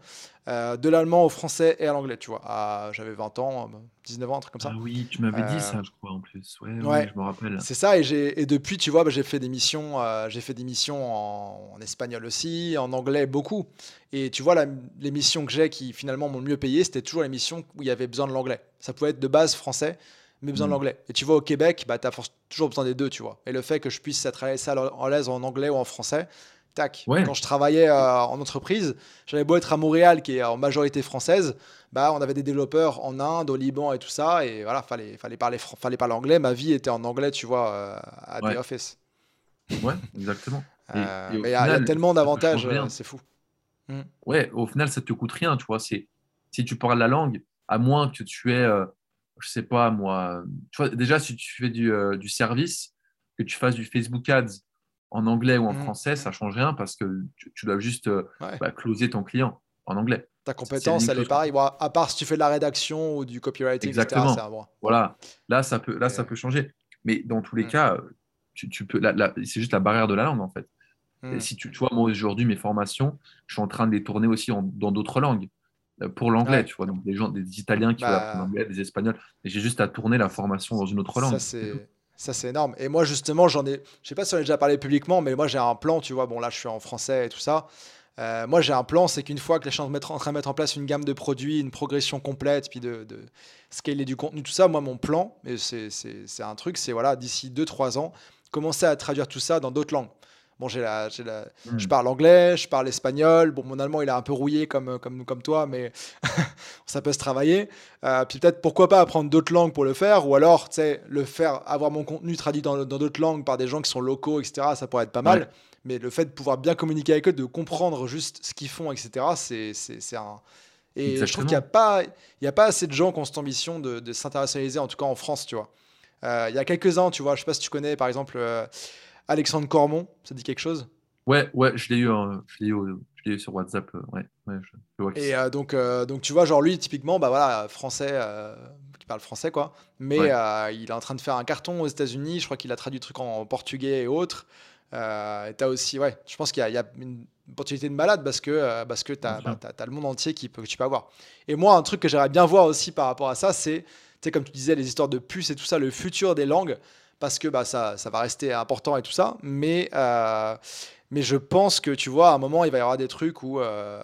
euh, de l'allemand au français et à l'anglais, tu vois. J'avais 20 ans, 19 ans, un truc comme ça. Ah oui, tu m'avais dit ça, euh, je crois, en plus. Ouais, je me rappelle. C'est ça, et, et, depuis, tu vois, bah, j'ai fait des missions, euh, j'ai fait des missions en, espagnol aussi, en anglais beaucoup. Et tu vois, la, les missions que j'ai qui finalement m'ont le mieux payé, c'était toujours les missions où il y avait besoin de l'anglais. Ça pouvait être de base français, mais besoin de mm. l'anglais. Et tu vois, au Québec, bah, tu as toujours besoin des deux, tu vois. Et le fait que je puisse être à l'aise en anglais ou en français, tac. Quand je travaillais euh, en entreprise, j'avais beau être à Montréal, qui est en majorité française, bah, on avait des développeurs en Inde, au Liban et tout ça, et voilà, fallait, fallait parler, fallait parler anglais. Ma vie était en anglais, tu vois, euh, à ouais. The Office. Ouais, exactement. Euh, mais il y, a tellement d'avantages, c'est fou. Hmm. Ouais, au final, ça te coûte rien, tu vois. Si tu parles la langue, à moins que tu aies, je sais pas moi, tu vois, déjà si tu fais du, du service, que tu fasses du Facebook Ads En anglais ou en mmh. français, ça change rien parce que tu, dois juste bah, closer ton client en anglais. Ta compétence, elle est pareille. à part si tu fais de la rédaction ou du copywriting, Exactement. Etc., Voilà. Là, ça peut, là, ça peut changer. Mais dans tous les mmh. cas, tu, peux, c'est juste la barrière de la langue, en fait. Et mmh. si tu, vois, moi, aujourd'hui, mes formations, je suis en train de les tourner aussi dans d'autres langues. Euh, pour l'anglais, tu vois, donc des gens, des Italiens qui veulent apprendre l'anglais, des Espagnols, et j'ai juste à tourner la formation dans une autre langue. Ça, c'est. Ça, c'est énorme. Et moi, justement, j'en ai. Je sais pas si on a déjà parlé publiquement, mais moi, j'ai un plan, tu vois. Bon, là, je suis en français et tout ça. Euh, moi, j'ai un plan, c'est qu'une fois que les gens sont en train de mettre en place une gamme de produits, une progression complète, puis de, de scaler du contenu, tout ça, moi, mon plan, et c'est un truc, c'est voilà, d'ici 2-3 ans, commencer à traduire tout ça dans d'autres langues. Bon, j'ai la, la... je hmm. parle anglais, je parle espagnol. Bon, mon allemand, il est un peu rouillé comme, comme, comme toi, mais ça peut se travailler. Euh, puis peut-être, pourquoi pas apprendre d'autres langues pour le faire, ou alors, tu sais, le faire, avoir mon contenu traduit dans d'autres langues par des gens qui sont locaux, etc., ça pourrait être pas mal. Mais le fait de pouvoir bien communiquer avec eux, de comprendre juste ce qu'ils font, etc., c'est un... Et je trouve qu'il n'y a, pas, a pas assez de gens qui ont cette ambition de, de s'internationaliser, en tout cas en France, tu vois. Euh, il y a quelques-uns, tu vois, je sais pas si tu connais, par exemple... Euh, Alexandre Cormon, ça dit quelque chose? Ouais, ouais, je l'ai eu, eu, eu, sur WhatsApp. Euh, ouais, ouais, et euh, donc, euh, donc, tu vois, genre lui, typiquement, bah voilà, français, qui parle français, quoi. Mais il est en train de faire un carton aux États-Unis. Je crois qu'il a traduit des trucs en, portugais et autres. et tu as aussi, ouais, je pense qu'il y, a une opportunité de malade parce que, parce que tu as, bah, le monde entier qui peut, que tu peux avoir. Et moi, un truc que j'aimerais bien voir aussi par rapport à ça, c'est, tu sais, comme tu disais, les histoires de puces et tout ça, le futur des langues parce que bah, ça, ça va rester important et tout ça. Mais, euh, mais je pense que, tu vois, à un moment, il va y avoir des trucs où, euh,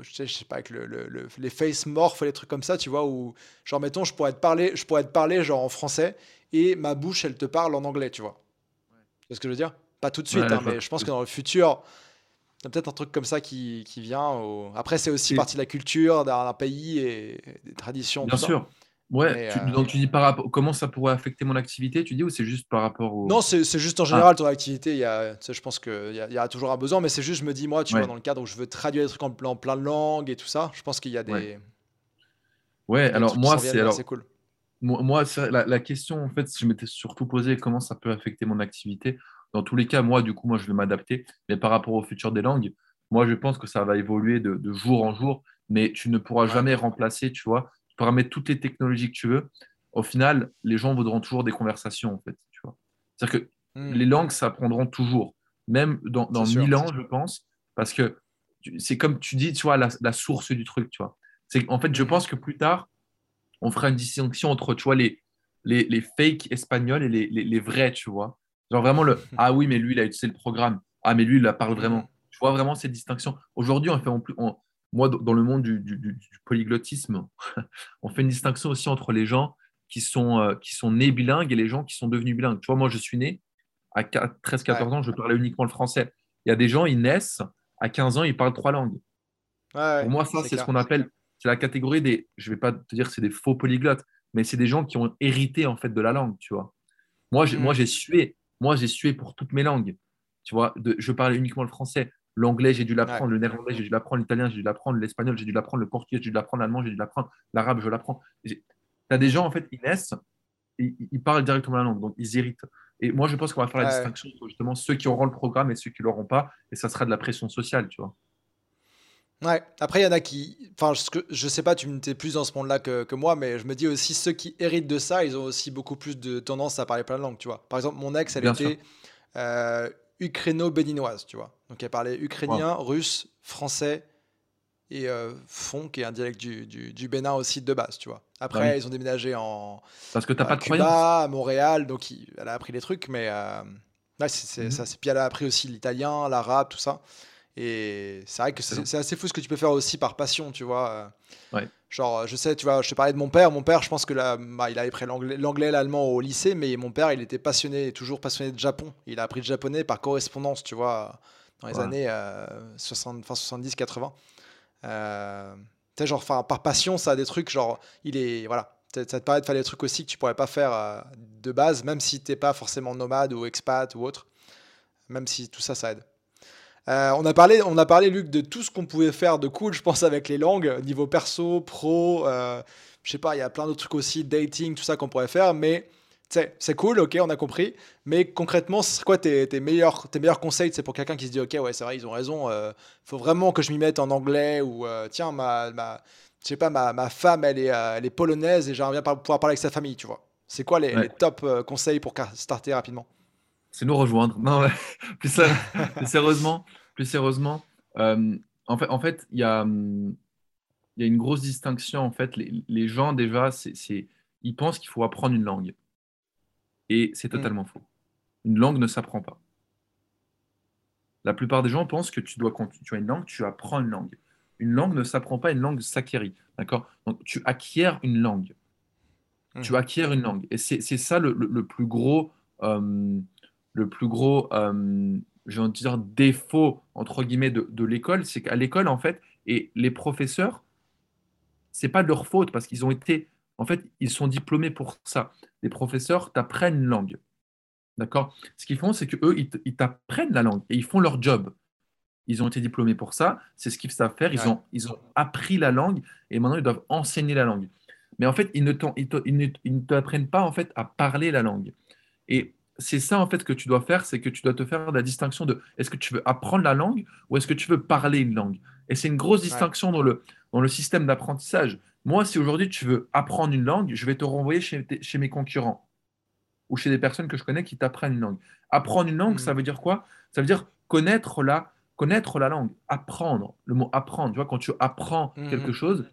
je, sais, je sais pas, avec le, le, les face morph, les trucs comme ça, tu vois, où, genre, mettons, je pourrais te parler, je pourrais te parler genre en français et ma bouche, elle te parle en anglais, tu vois. C'est ce que je veux dire? Pas tout de suite, hein, mais je pense que dans le futur, il y a peut-être un truc comme ça qui, qui vient. Après, c'est aussi partie de la culture d'un pays et des traditions. Bien sûr. Ouais, euh, donc tu dis par rapport, comment ça pourrait affecter mon activité, tu dis, ou c'est juste par rapport au. Non, c'est juste en ah. général ton activité. Il y a, je pense qu'il y, a, y a toujours un besoin, mais c'est juste, je me dis, moi, tu vois, dans le cadre où je veux traduire des trucs en, plein de langues et tout ça, je pense qu'il y a des. Ouais, alors moi, c'est alors. Cool. Moi, la, la, question, en fait, je m'étais surtout posé comment ça peut affecter mon activité. Dans tous les cas, moi, du coup, moi, je vais m'adapter. Mais par rapport au futur des langues, moi, je pense que ça va évoluer de, de jour en jour, mais tu ne pourras jamais remplacer, tu vois tu pourras mettre toutes les technologies que tu veux. Au final, les gens voudront toujours des conversations, en fait. Tu vois. C'est-à-dire que hmm. les langues s'apprendront toujours, même dans, dans mille ans, je pense, parce que c'est comme tu dis, tu vois, la, source du truc, tu vois. C'est en fait, je hmm. pense que plus tard, on fera une distinction entre, tu vois, les, les, les fakes espagnols et les, les, vrais, tu vois. Genre vraiment le ah oui, mais lui, il a utilisé le programme. Ah, mais lui, il la parle vraiment. Hmm. Tu vois vraiment cette distinction. Aujourd'hui, on fait en plus, on, moi, dans le monde du, polyglottisme, on fait une distinction aussi entre les gens qui sont, euh, qui sont nés bilingues et les gens qui sont devenus bilingues. Tu vois, moi, je suis né à 13-14 ans, je parlais uniquement le français. Il y a des gens, ils naissent, à 15 ans, ils parlent trois langues. Pour moi, ça, c'est ce qu'on appelle, c'est la catégorie des, je ne vais pas te dire que c'est des faux polyglottes, mais c'est des gens qui ont hérité en fait de la langue, tu vois. Moi, j'ai, mm. sué, moi, j'ai sué pour toutes mes langues. Tu vois, je parlais uniquement le français. L'anglais, j'ai dû l'apprendre. Le néerlandais, j'ai dû l'apprendre. L'italien, j'ai dû l'apprendre. L'espagnol, j'ai dû l'apprendre. Le portugais, j'ai dû l'apprendre. L'allemand, j'ai dû l'apprendre. L'arabe, je l'apprends. Tu as des gens, en fait, ils naissent et ils parlent directement la langue. Donc, ils irritent. Et moi, je pense qu'on va faire la distinction entre justement ceux qui auront le programme et ceux qui ne l'auront pas. Et ça sera de la pression sociale, tu vois. Ouais, après, il y en a qui. Enfin, je sais pas, tu es plus dans ce monde-là que, moi, mais je me dis aussi, ceux qui héritent de ça, ils ont aussi beaucoup plus de tendance à parler plein de langues, tu vois. Par exemple, mon ex, elle était euh, ukraino-béninoise, tu vois. Donc elle parlait ukrainien, russe, français et euh, fon, qui est un dialecte du, du, Bénin aussi de base, tu vois. Après, bah ils ont déménagé en parce que t'as pas de Cuba, à Montréal, donc elle a appris les trucs, mais euh, c'est mhm. ça. Puis elle a appris aussi l'italien, l'arabe, tout ça. Et c'est vrai que c'est assez fou ce que tu peux faire aussi par passion, tu vois. Ouais. Genre, je sais, tu vois, je te parlais de mon père. Mon père, je pense que là, bah, il avait pris l'anglais, l'allemand au lycée, mais mon père, il était passionné, toujours passionné de Japon. Il a appris le japonais par correspondance, tu vois, dans les années 60, 70, 80. Euh, tu sais, genre, par passion, ça a des trucs, genre, il est, voilà, ça te permet de faire des trucs aussi que tu pourrais pas faire euh, de base, même si t'es pas forcément nomade ou expat ou autre. Même si tout ça, ça aide. Euh, on, a parlé, on a parlé, Luc, de tout ce qu'on pouvait faire de cool, je pense, avec les langues, niveau perso, pro, euh, je sais pas, il y a plein d'autres trucs aussi, dating, tout ça qu'on pourrait faire, mais c'est cool, ok, on a compris. Mais concrètement, c'est quoi tes, tes, meilleurs, tes meilleurs conseils C'est pour quelqu'un qui se dit, ok, ouais, c'est vrai, ils ont raison. Il euh, faut vraiment que je m'y mette en anglais ou euh, tiens, ma, ma, je sais pas, ma, ma femme, elle est, euh, elle est polonaise et j'aimerais bien pouvoir parler avec sa famille, tu vois. C'est quoi les, les top conseils pour starter rapidement? C'est nous rejoindre. Non, plus, sérieusement, plus sérieusement, en fait, en fait, il y a, il y a une grosse distinction. En fait, les, les gens déjà, c'est, ils pensent qu'il faut apprendre une langue. Et c'est mm. totalement faux. Une langue ne s'apprend pas. La plupart des gens pensent que tu dois, quand tu as une langue, tu apprends une langue. Une langue ne s'apprend pas, une langue s'acquérit. D'accord? Donc, tu acquiers une langue. Mm. Tu acquiers une langue. Et c'est ça le, plus gros, euh, le plus gros euh, je vais dire, défaut, entre guillemets, de, de l'école. C'est qu'à l'école, en fait, et les professeurs, c'est pas de leur faute parce qu'ils ont été en fait, ils sont diplômés pour ça. Les professeurs t'apprennent une langue. D'accord? Ce qu'ils font, c'est qu'eux, ils t'apprennent la langue et ils font leur job. Ils ont été diplômés pour ça, c'est ce qu'ils savent faire, ils, ont, ils ont appris la langue et maintenant ils doivent enseigner la langue. Mais en fait, ils ne t'apprennent pas en fait à parler la langue. Et c'est ça en fait que tu dois faire, c'est que tu dois te faire la distinction de est-ce que tu veux apprendre la langue ou est-ce que tu veux parler une langue? Et c'est une grosse distinction dans, le, dans le système d'apprentissage. Moi, si aujourd'hui tu veux apprendre une langue, je vais te renvoyer chez, mes concurrents ou chez des personnes que je connais qui t'apprennent une langue. Apprendre une langue, ça veut dire quoi? Ça veut dire connaître la, connaître la langue, apprendre. Le mot apprendre, tu vois, quand tu apprends hmm. quelque chose,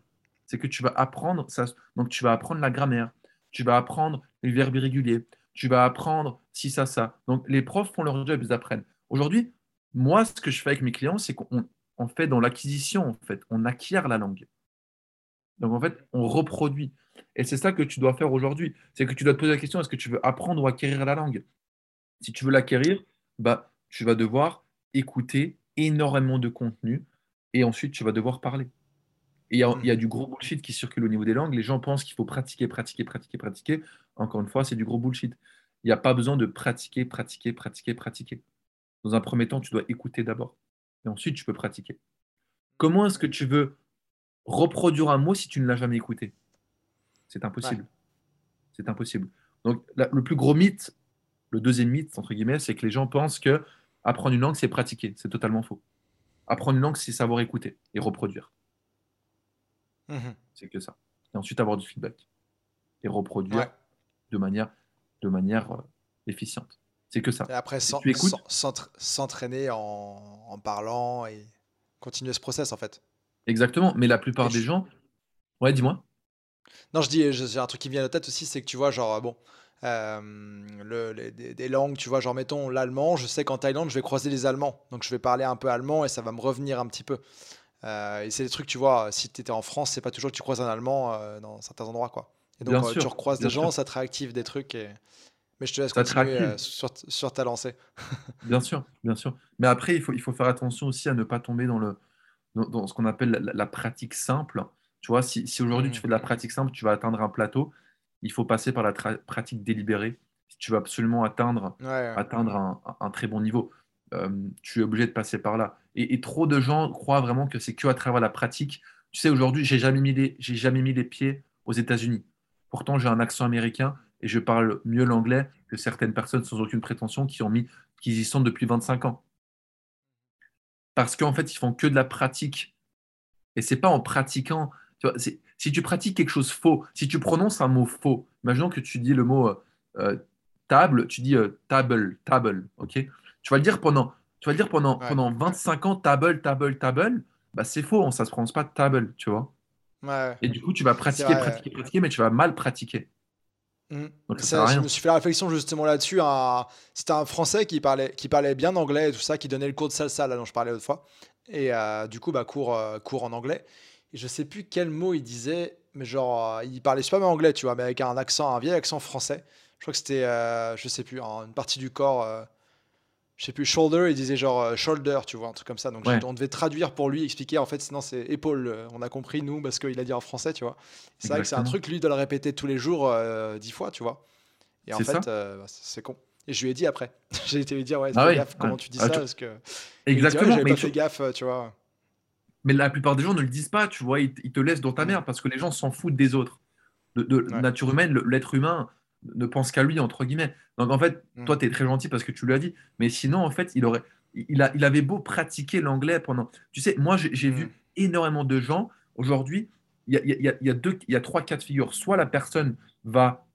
c'est que tu vas apprendre ça. Donc tu vas apprendre la grammaire, tu vas apprendre les verbes irréguliers, tu vas apprendre si ça, ça. Donc les profs font leur job, ils apprennent. Aujourd'hui, moi, ce que je fais avec mes clients, c'est qu'on fait dans l'acquisition, en fait, on acquiert la langue. Donc en fait, on reproduit. Et c'est ça que tu dois faire aujourd'hui. C'est que tu dois te poser la question, est-ce que tu veux apprendre ou acquérir la langue? Si tu veux l'acquérir, bah, tu vas devoir écouter énormément de contenu et ensuite tu vas devoir parler. Et il y, a, du gros bullshit qui circule au niveau des langues. Les gens pensent qu'il faut pratiquer, pratiquer, pratiquer, pratiquer. Encore une fois, c'est du gros bullshit. Il n'y a pas besoin de pratiquer, pratiquer, pratiquer, pratiquer. Dans un premier temps, tu dois écouter d'abord. Et ensuite, tu peux pratiquer. Comment est-ce que tu veux reproduire un mot si tu ne l'as jamais écouté? C'est impossible. C'est impossible. Donc, le plus gros mythe, le deuxième mythe, entre guillemets, c'est que les gens pensent que apprendre une langue, c'est pratiquer. C'est totalement faux. Apprendre une langue, c'est savoir écouter et reproduire. Mhm. C'est que ça. Et ensuite, avoir du feedback et reproduire de manière, de manière euh, efficiente. C'est que ça. Et après, s'entraîner en, en parlant et continuer ce process, en fait. Exactement, mais la plupart des gens. Ouais, dis-moi. Non, je dis, j'ai un truc qui me vient à la tête aussi, c'est que tu vois, genre, bon, euh, le, des, langues, tu vois, genre, mettons l'allemand, je sais qu'en Thaïlande, je vais croiser les Allemands, donc je vais parler un peu allemand et ça va me revenir un petit peu. Euh, et c'est des trucs, tu vois, si tu étais en France, c'est pas toujours que tu croises un Allemand euh, dans certains endroits, quoi. Et donc, tu recroises des gens, ça te réactive des trucs. Et... Mais je te laisse continuer sur, sur, ta lancée. bien sûr, bien sûr. Mais après, il faut, il faut faire attention aussi à ne pas tomber dans le, dans, ce qu'on appelle la, pratique simple. Tu vois, si, aujourd'hui tu fais de la mmh. pratique simple, tu vas atteindre un plateau, il faut passer par la pratique délibérée. Si tu veux absolument atteindre, atteindre un, très bon niveau, euh, tu es obligé de passer par là. Et, trop de gens croient vraiment que c'est que à travers la pratique. Tu sais, aujourd'hui, j'ai jamais mis les, j'ai jamais mis les pieds aux États-Unis. Pourtant, j'ai un accent américain et je parle mieux l'anglais que certaines personnes sans aucune prétention qui ont mis, qui y sont depuis 25 ans parce qu'en fait, ils font que de la pratique. Et c'est pas en pratiquant. Si tu pratiques quelque chose faux, si tu prononces un mot faux, imaginons que tu dis le mot euh, euh, table, tu dis euh, table, table, ok? Tu vas le dire pendant, tu vas le dire pendant, pendant 25 ans, table, table, table. Bah, c'est faux, ça se prononce pas table, tu vois. Et du coup, tu vas pratiquer, pratiquer, pratiquer, mais tu vas mal pratiquer. Mmh. je me suis fait la réflexion justement là-dessus. C'était un Français qui parlait, qui parlait bien anglais et tout ça, qui donnait le cours de salsa là dont je parlais l'autre fois. Et euh, du coup, bah, cours, euh, cours en anglais. Et je sais plus quel mot il disait, mais genre, euh, il parlait super bien anglais, tu vois, mais avec un accent, un vieil accent français. Je crois que c'était, je sais plus, une partie du corps je sais plus, shoulder, il disait genre euh, shoulder, tu vois, un truc comme ça. Donc on devait traduire pour lui, expliquer en fait, sinon c'est épaule. Euh, on a compris nous parce qu'il a dit en français, tu vois. C'est vrai que c'est un truc, lui, de le répéter tous les jours euh, dix fois, tu vois. Et en fait, bah, c'est con. Et je lui ai dit après. J'ai été lui dire, ouais, ah gaffe, comment tu dis ah, ça parce que... Exactement. J'avais pas fait gaffe, tu vois. Mais la plupart des gens ne le disent pas, tu vois, ils, te laissent dans ta mm. merde parce que les gens s'en foutent des autres. De, nature humaine, l'être humain, ne pense qu'à lui, entre guillemets. Donc en fait, Mm. toi, tu es très gentil parce que tu lui as dit, mais sinon, en fait, il aurait, il, a, il avait beau pratiquer l'anglais pendant. Tu sais, moi, j'ai Mm. vu énormément de gens aujourd'hui. Il y a, y a- y a deux, il y a trois cas de figure. Soit la personne va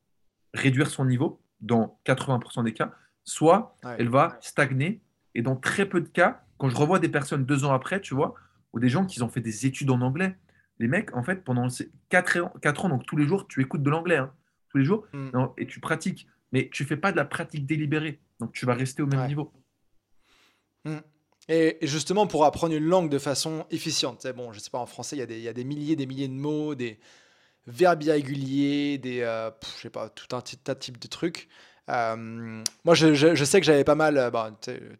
réduire son niveau dans 80% des cas, soit Ouais. elle va stagner. Et dans très peu de cas, quand je revois des personnes deux ans après, tu vois, ou des gens qui ont fait des études en anglais, les mecs, en fait, pendant ces quatre ans, quatre ans donc tous les jours, tu écoutes de l'anglais, hein, tous les jours, Mm. non, et tu pratiques. Mais tu fais pas de la pratique délibérée. Donc tu vas rester au même Ouais. niveau. Mm. Et justement, pour apprendre une langue de façon efficiente, bon, je sais pas, en français, il y, a des- il y a des milliers des milliers de mots, des verbes irréguliers, des, euh, pff, je sais pas, tout un tas de types de trucs. Euh, moi, je, sais que j'avais pas mal, euh, bah,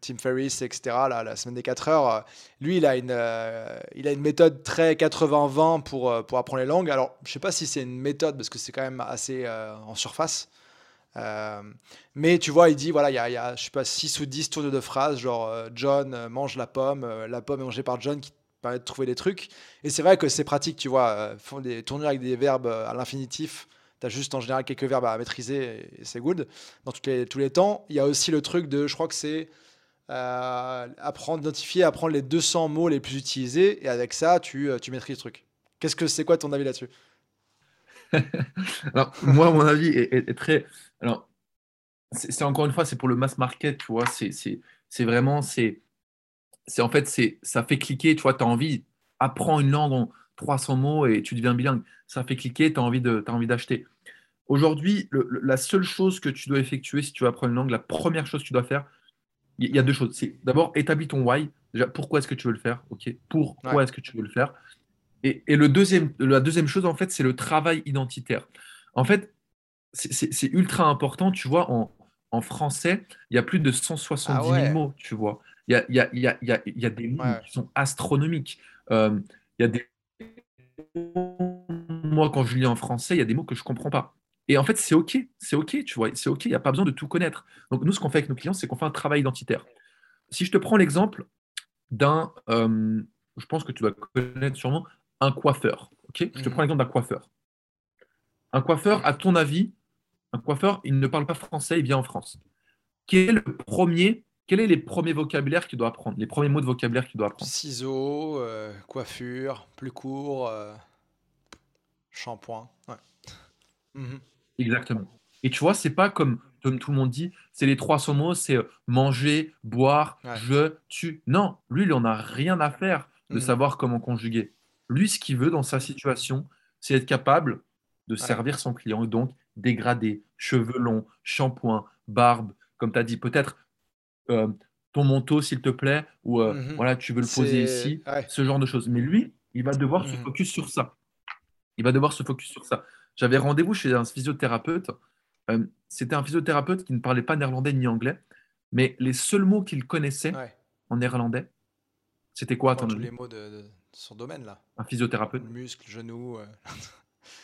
Tim Ferriss, etc., là, la semaine des 4 heures, euh, lui, il a une, il a une méthode très 80-20 pour, pour apprendre les langues. Alors, je sais pas si c'est une méthode, parce que c'est quand même assez en surface. Mais tu vois, il dit, voilà, il y a, y a, je sais pas, 6 ou 10 tours de phrases, genre John mange la pomme, la pomme est mangée par John, qui permet de trouver des trucs. Et c'est vrai que c'est pratique, tu vois, font des tournures avec des verbes à l'infinitif. Tu juste en général quelques verbes à maîtriser et, c'est good dans toutes les, tous les temps. Il y a aussi le truc de, je crois que c'est euh, apprendre, identifier, apprendre les 200 mots les plus utilisés et avec ça, tu, euh, tu maîtrises le truc. Qu'est-ce que c'est quoi ton avis là-dessus? Alors, moi, mon avis est, très. Alors, c'est encore une fois, c'est pour le mass market, tu vois. C'est vraiment, c'est c'est- en fait, c'est ça fait cliquer, tu vois. Tu as envie, apprends une langue en 300 mots et tu deviens bilingue. Ça fait cliquer, tu as envie d'acheter. Aujourd'hui, la seule chose que tu dois effectuer si tu veux apprendre une langue, la première chose que tu dois faire, il y, a deux choses. C'est d'abord établis ton why. Déjà, pourquoi est-ce que tu veux le faire? Ok. Pourquoi Ouais. est-ce que tu veux le faire? Et, et le deuxième, la deuxième chose, en fait, c'est le travail identitaire. En fait, c'est- ultra important. Tu vois, en, en français, il y a plus de 170 Ah 000 ouais. mots. Tu vois, il y a, il y a- il y a- il y a- il y a des mots Ouais. qui sont astronomiques. Euh, il y a des moi, quand je lis en français, il y a des mots que je comprends pas. Et en fait, c'est OK, c'est OK, tu vois, c'est OK, il n'y a pas besoin de tout connaître. Donc, nous, ce qu'on fait avec nos clients, c'est qu'on fait un travail identitaire. Si je te prends l'exemple d'un, euh, je pense que tu vas connaître sûrement, un coiffeur. OK? Je te Mhm. prends l'exemple d'un coiffeur. Un coiffeur, à ton avis, un coiffeur, il ne parle pas français, il vient en France. Quel est le premier, quels sont les premiers vocabulaires qu'il doit apprendre, les premiers mots de vocabulaire qu'il doit apprendre? Ciseaux, euh, coiffure, plus court, euh, shampoing. Ouais. Mhm. Exactement. Et tu vois, c'est pas comme, comme tout le monde dit, c'est les 300 mots, c'est euh, manger, boire, Ouais. je, tu. Non, lui, il en a rien à faire de Mhm. savoir comment conjuguer. Lui, ce qu'il veut dans sa situation, c'est être capable de Ouais. servir son client, et donc dégradé, cheveux longs, shampoing, barbe, comme tu as dit, peut-être euh, ton manteau, s'il te plaît, ou euh, Mhm. voilà, tu veux le poser ici, ouais. ce genre de choses. Mais lui, il va devoir se Mhm. focus sur ça. Il va devoir se focus sur ça. J'avais rendez-vous chez un physiothérapeute. Euh, C'était un physiothérapeute qui ne parlait pas néerlandais ni anglais, mais les seuls mots qu'il connaissait Ouais. en néerlandais, c'était quoi Bon, ton tous les mots de, de son domaine là. Un physiothérapeute, Muscles, genoux. euh.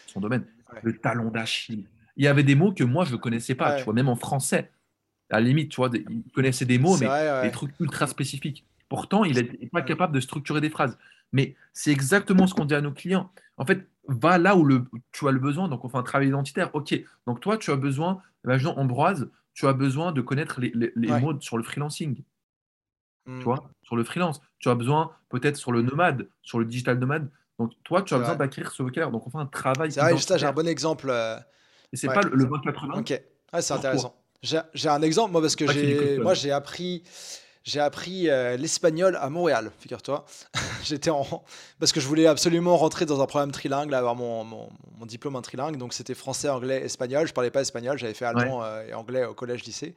son domaine. Ouais. Le talon d'Achille. Il y avait des mots que moi, je ne connaissais pas, tu vois, même en français. À la limite, tu vois, il connaissait des mots, mais vrai, ouais. des trucs ultra spécifiques. Pourtant, il n'est pas capable de structurer des phrases. Mais c'est exactement ce qu'on dit à nos clients. En fait, va là où le, tu as le besoin. Donc, on fait un travail identitaire. OK. Donc, toi, tu as besoin, imaginons Ambroise, tu as besoin de connaître les, les- les Ouais. mots sur le freelancing, Mhm. tu vois, sur le freelance. Tu as besoin peut-être sur le nomade, sur le digital nomade. Donc, toi, tu as besoin d'acquérir ce vocabulaire. Donc, on fait un travail C'est vrai, j'ai un bon exemple. euh, Et c'est ouais. pas le, le 20-80. Ok, c'est intéressant. J'ai un exemple, moi, parce que j'ai, moi, j'ai appris, j'ai appris euh, l'espagnol à Montréal, figure-toi. J'étais en, parce que je voulais absolument rentrer dans un programme trilingue, là, avoir mon, mon, mon diplôme en trilingue, donc c'était français, anglais, espagnol. Je parlais pas espagnol, j'avais fait allemand euh, et anglais au collège, lycée.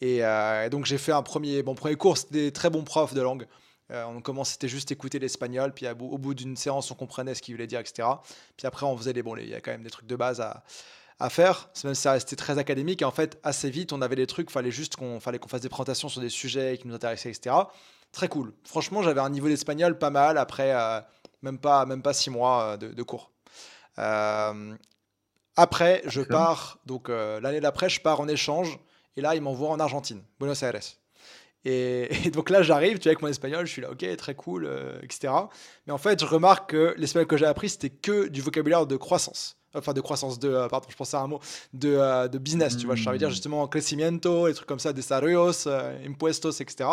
Et, euh, et donc j'ai fait un premier, bon premier cours, c'était des très bons profs de langue. On commençait, c'était juste écouter l'espagnol, puis à au bout d'une séance, on comprenait ce qu'il voulait dire, etc. Puis après, on faisait les, bon, les- il y a quand même des trucs de base à, à faire. C'est Même si ça restait très académique. Et en fait, assez vite, on avait des trucs, fallait juste qu'on fallait qu'on fasse des présentations sur des sujets qui nous intéressaient, etc. Très cool. Franchement, j'avais un niveau d'espagnol pas mal après euh, même, pas, même pas six mois euh, de, de cours. Euh, après, je pars, donc l'année d'après, je pars en échange. Et là, ils m'envoient en Argentine, Buenos Aires. Et, et donc là, j'arrive, tu vois, avec mon espagnol, je suis là, ok, très cool, euh, etc. Mais en fait, je remarque que l'espagnol que j'ai appris, c'était que du vocabulaire de croissance. Enfin de croissance, de, euh, pardon, je pensais à un mot, de, euh, de business, tu vois, je savais dire hmm. justement crecimiento, les trucs comme ça, desarrollos, euh, impuestos, etc.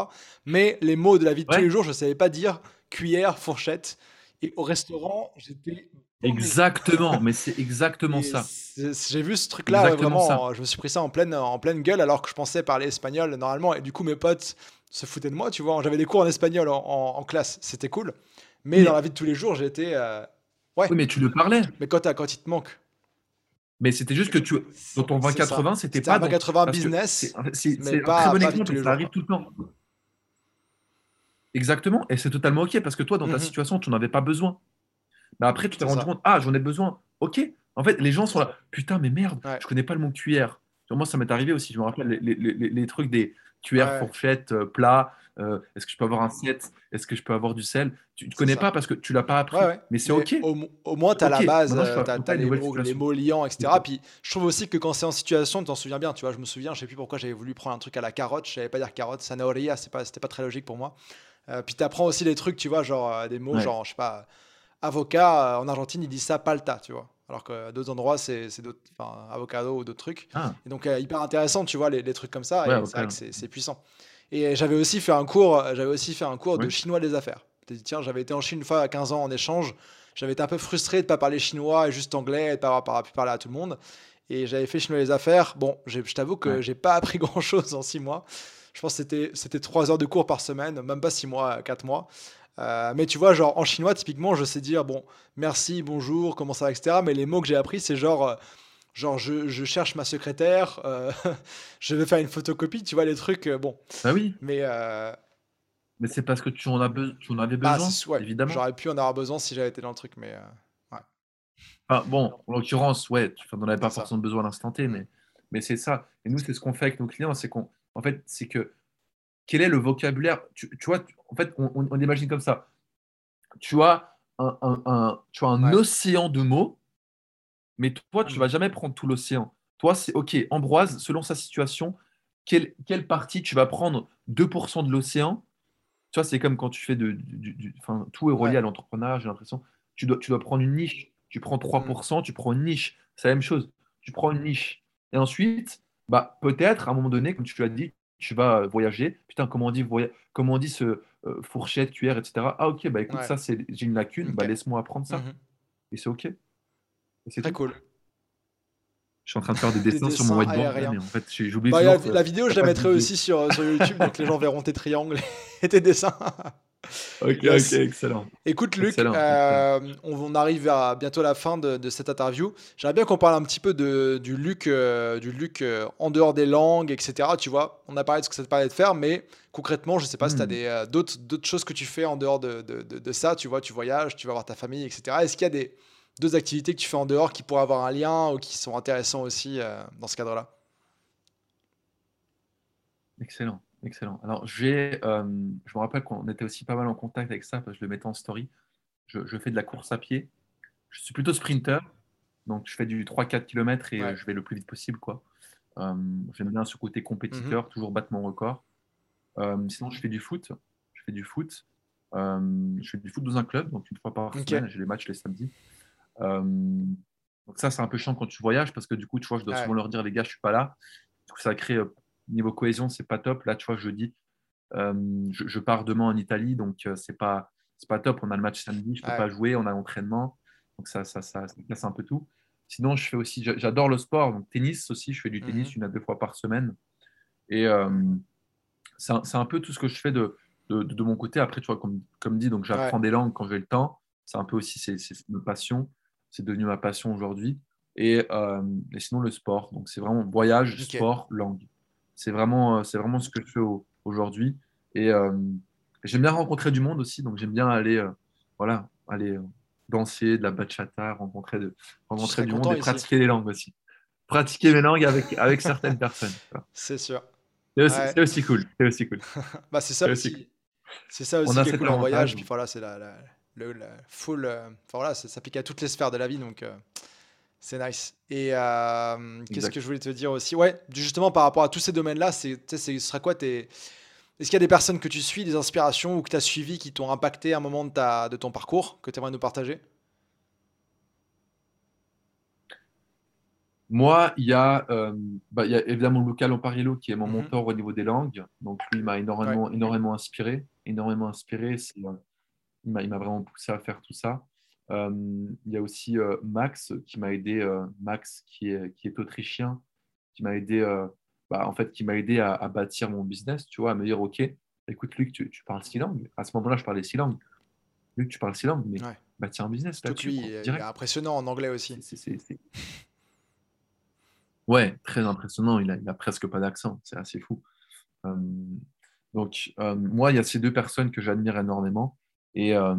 Mais les mots de la vie de tous les jours, je ne savais pas dire cuillère, fourchette. Et au restaurant, j'étais Exactement, mais c'est exactement ça. J'ai vu ce truc-là, vraiment, je me suis pris ça en pleine, en pleine gueule alors que je pensais parler espagnol normalement. Et du coup, mes potes se foutaient de moi, tu vois. J'avais des cours en espagnol en, classe, c'était cool. Mais, dans la vie de tous les jours, j'étais. Ouais. Oui, mais tu le parlais. Mais quand, quand il te manque. Mais c'était juste que tu. Dans ton 20-80, c'était pas. 20-80 business. C'est un très bon exemple, ça arrive tout le temps. Exactement, et c'est totalement OK parce que toi, dans ta mhm. situation, tu n'en avais pas besoin. Mais après, tu t'es rendu compte, ah, j'en ai besoin. Ok. En fait, les gens sont là, putain, mais merde, je connais pas le mot cuillère. Moi, ça m'est arrivé aussi. Je me rappelle les, les, les, trucs des cuillères, fourchettes, euh, plats. Euh, est-ce que je peux avoir un set? Est-ce que je peux avoir du sel? Tu ne connais pas parce que tu l'as pas appris. mais c'est OK. Au, moins, tu as la base, tu as, les, mots, les, mots, liants, etc. Puis je trouve aussi que quand c'est en situation, tu t'en souviens bien. Tu vois, je me souviens, je sais plus pourquoi j'avais voulu prendre un truc à la carotte. Je savais pas dire carotte, sanaoria, c'était pas, pas très logique pour moi. Euh, puis tu apprends aussi les trucs, tu vois, genre des mots, genre, je sais pas avocat, euh, en Argentine, ils disent ça palta, tu vois. Alors que d'autres endroits, c'est d'autres, enfin, avocado ou d'autres trucs. Ah. Et donc, euh, hyper intéressant, tu vois, les, trucs comme ça. et c'est vrai que c'est puissant. Et j'avais aussi fait un cours, j'avais aussi fait un cours de chinois des affaires. Tiens, j'avais été en Chine une fois à 15 ans en échange. J'avais été un peu frustré de ne pas parler chinois et juste anglais et de ne pas avoir pu parler à tout le monde. Et j'avais fait chinois des affaires. Bon, je t'avoue que j'ai pas appris grand chose en 6 mois. Je pense que c'était 3 heures de cours par semaine, même pas 6 mois, 4 mois. Euh, mais tu vois, genre en chinois, typiquement, je sais dire bon, merci, bonjour, comment ça va, etc. Mais les mots que j'ai appris, c'est genre, euh, genre je, je, cherche ma secrétaire, euh, je vais faire une photocopie, tu vois, les trucs, bon. Bah oui. Mais. Mais c'est parce que tu en, as tu en avais bah, besoin, évidemment. J'aurais pu en avoir besoin si j'avais été dans le truc, mais. ouais. bon, en l'occurrence, ouais, tu n'en avais pas forcément besoin à l'instant T, mais, mais c'est ça. Et nous, c'est ce qu'on fait avec nos clients, c'est qu'on. En fait, c'est que quel est le vocabulaire? Tu, vois, en fait, on, imagine comme ça. Tu as un, tu as un océan de mots, mais toi, tu ne mm. vas jamais prendre tout l'océan. Toi, c'est OK, Ambroise, selon sa situation, quelle, quelle partie tu vas prendre 2% de l'océan? Tu vois, c'est comme quand tu fais de, du, enfin, tout est relié à l'entrepreneuriat, j'ai l'impression. Tu dois, tu dois prendre une niche. Tu prends 3%, mm. tu prends une niche. C'est la même chose. Tu prends une niche. Et ensuite, bah, peut-être, à un moment donné, comme tu l'as dit, tu vas voyager. Putain, comment on dit, comment on dit ce euh, fourchette, cuillère, etc. Ah, ok, bah écoute, ça, c'est, j'ai une lacune, bah laisse-moi apprendre ça. Mhm. Et c'est ok. C'est très cool. Je suis en train de faire des dessins, sur mon whiteboard, mais en fait, j'ai oublié. Bah, la, vidéo, je la mettrai aussi sur, sur YouTube, donc les gens verront tes triangles et tes dessins. ok, ok, excellent. Écoute, Luc, euh, on, arrive à bientôt la fin de, cette interview. J'aimerais bien qu'on parle un petit peu de, du Luc, euh, du Luc euh, en dehors des langues, etc. Tu vois, on a parlé de ce que ça te parlait de faire, mais concrètement, je sais pas si tu as hmm. des, d'autres, d'autres choses que tu fais en dehors de, de, ça. Tu vois, tu voyages, tu vas voir ta famille, etc. Est-ce qu'il y a des d'autres activités que tu fais en dehors qui pourraient avoir un lien ou qui sont intéressants aussi dans ce cadre-là Excellent. Excellent. Alors, j'ai, euh, je me rappelle qu'on était aussi pas mal en contact avec ça, parce que je le mettais en story. Je, fais de la course à pied. Je suis plutôt sprinter, donc je fais du 3-4 km et je vais le plus vite possible. quoi. Euh, j'aime bien ce côté compétiteur, mhm. toujours battre mon record. Euh, sinon, je fais du foot. Je fais du foot. je fais du foot dans un club, donc une fois par semaine, j'ai les matchs les samedis. Donc ça, c'est un peu chiant quand tu voyages, parce que du coup, tu vois, je dois souvent leur dire, les gars, je suis pas là. Du coup, ça crée niveau cohésion, c'est pas top. Là, tu vois, je dis, euh, je, pars demain en Italie, donc euh, c'est pas c'est pas top. On a le match samedi, je peux pas jouer, on a l'entraînement, donc ça ça, ça, casse un peu tout. Sinon, je fais aussi, j'adore le sport, donc tennis aussi. Je fais du tennis mhm. une à deux fois par semaine, et euh, c'est un, peu tout ce que je fais de, de, mon côté. Après, tu vois, comme, comme dit, donc j'apprends des langues quand j'ai le temps. C'est un peu aussi c'est, une passion. C'est devenu ma passion aujourd'hui. Et, et, sinon, le sport. Donc, c'est vraiment voyage, sport, langue. C'est vraiment, euh, c'est vraiment ce que je fais aujourd'hui. Et euh, j'aime bien rencontrer du monde aussi, donc j'aime bien aller, euh, voilà, aller danser de la bachata, rencontrer, de, rencontrer du monde et pratiquer les langues aussi. Pratiquer mes langues avec, avec certaines personnes. C'est sûr. C'est aussi, cool. C'est aussi cool. bah, c'est ça aussi. C'est ça aussi qui est cool en voyage. Puis voilà, c'est la, la, full. enfin voilà, ça s'applique à toutes les sphères de la vie. Donc, c'est nice. Et euh, qu'est-ce que je voulais te dire aussi? Ouais, justement par rapport à tous ces domaines-là, c'est, ce sera quoi tes... Est-ce qu'il y a des personnes que tu suis, des inspirations ou que tu as suivies qui t'ont impacté à un moment de, ta, de ton parcours que tu aimerais nous partager? Moi, il y, a, euh, bah, il y a évidemment Luca Lomparillo qui est mon Mhm. mentor au niveau des langues. Donc, lui, il m'a énormément, énormément inspiré. Énormément inspiré. C'est, euh, il m'a vraiment poussé à faire tout ça. Euh, il y a aussi euh, Max qui m'a aidé. euh, Max qui est, qui est autrichien, qui m'a aidé, bah, en fait, qui m'a aidé à, à bâtir mon business, tu vois, à me dire, OK, écoute, Luc, tu, tu parles six langues. À ce moment-là, je parlais six langues. Luc, tu parles six langues, mais Ouais. bâtir un business là-dessus, est- est impressionnant en anglais aussi. C'est- Ouais, très impressionnant. Il a, il a presque pas d'accent. C'est assez fou. Euh, donc, euh, moi, il y a ces deux personnes que j'admire énormément. Et euh,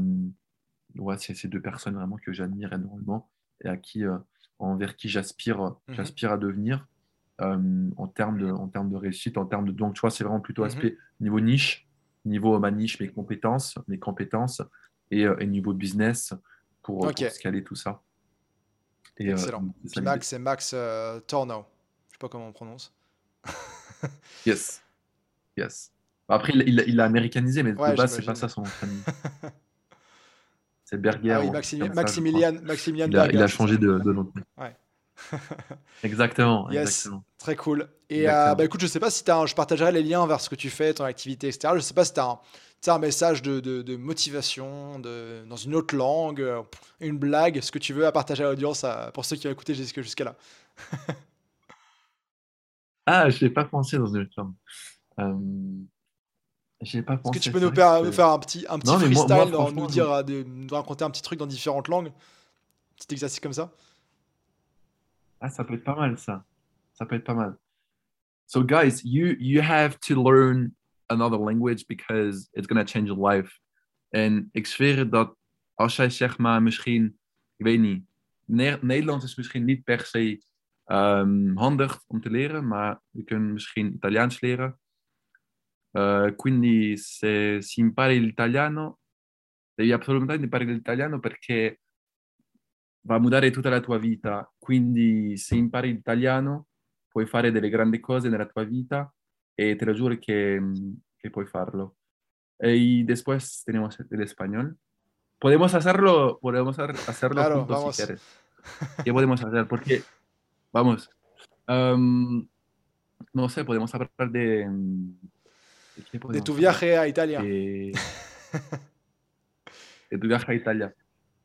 ouais, c'est ces deux personnes vraiment que j'admire énormément et à qui, euh, envers qui j'aspire, Mhm. j'aspire à devenir euh, en, termes de, en termes de réussite, en termes de. Donc, tu vois, c'est vraiment plutôt Mhm. aspect niveau niche, niveau ma niche, mes compétences, mes compétences et, euh, et niveau business pour, Ok. pour scaler tout ça. Et, euh, Excellent. ça l'idée. Max, c'est Max euh, Tornow. Je sais pas comment on prononce. Yes. Yes. Après, il il- il l'a américanisé, mais Ouais, de base, c'est pas ça son famille. C'est Berger. Ah oui, ou un Maximi- ça, Maximilian. Maximilian Il a, il Berger, a c'est changé de, de nom. Ouais. Exactement. Yes. exactement. Très cool. Et euh, bah écoute, je sais pas si tu as je partagerai les liens vers ce que tu fais, ton activité, etc. Je sais pas si tu as un, un message de, de- de motivation de, dans une autre langue, euh, une blague, ce que tu veux à partager à l'audience pour ceux qui ont écouté jusque- jusqu'à là. Ah, je n'ai pas pensé dans une autre langue. Euh, j'ai pas Est-ce pensé. que tu peux nous faire, que faire un petit, un petit Non, mais moi- freestyle, moi, dans- franchement, nous, je- dire, euh, de- nous raconter un petit truc dans différentes langues Petit exercice comme ça Ah, ça peut être pas mal, ça. Ça peut être pas mal. So, guys, you you have to learn another language because it's gonna change your life. En ik zweer dat als jij zeg maar misschien, ik weet niet, Ne- Nederlands is misschien niet per se ehm, handig om te leren, maar je kunt misschien Italiaans leren. Eh, quindi se si impari l'italiano, devi assolutamente imparare l'italiano perché va a mudare tutta la tua vita. Quindi se impari l'italiano puoi fare delle grandi cose nella tua vita e te lo giuro che, que puoi farlo. Y después tenemos el español. Podemos hacerlo, podemos hacer- hacerlo Claro, juntos vamos. si quieres. ¿Qué podemos hacer? Porque, vamos, em, no sé, podemos hablar de... ¿De, tu viaje a Italia. de, de tu viaje a Italia.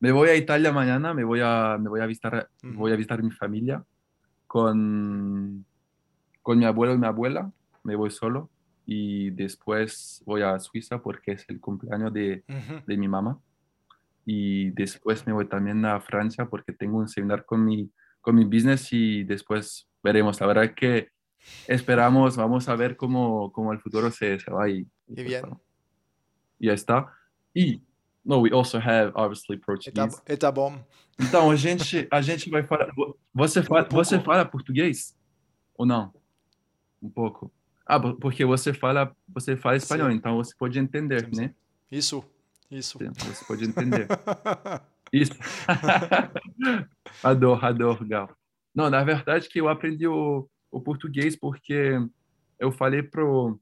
Me voy a Italia mañana, me voy a, me voy a visitar, Ujú. voy a visitar mi familia con, con mi abuelo y mi abuela. Me voy solo y después voy a Suiza porque es el cumpleaños de, Mhm. de mi mamá. Y después me voy también a Francia porque tengo un seminar con mi, con mi business y después veremos. La verdad es que esperamos, vamos a ver cómo, cómo el futuro se, se va y, y bien. E aí está. E, no, we also have, obviously, Portuguese. et ta bombe. Então, a gente, a gente vai falar... Você fala, pouco. você fala português? Ou não? Um pouco. Ah, po- porque você fala, você fala espanhol, Sim. então você pode entender, sim. né? Isso. Isso. Sim, Você pode entender. Isso. adoro, adoro, Gal. Não, na verdade que eu aprendi o, o português porque eu falei pro,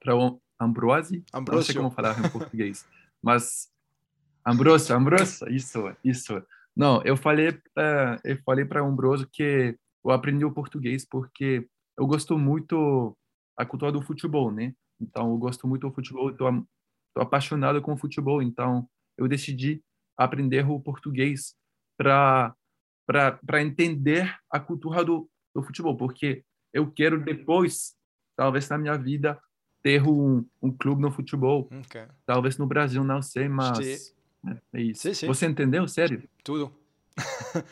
para Ambrose, não sei Ambrosio. como falar em português, mas Ambrosio, Ambrosio, isso, isso. Não, eu falei para eu falei para Ambrosio que eu aprendi o português porque eu gosto muito a cultura do futebol, né? Então eu gosto muito do futebol, estou tô apaixonado com o futebol, então eu decidi aprender o português para para entender a cultura do, do futebol, porque eu quero depois, talvez na minha vida, ter um, um clube no futebol, Ok. talvez no Brasil, não sei, mas J'étais- é, isso. Sim, sim. Você entendeu, sério? Tout.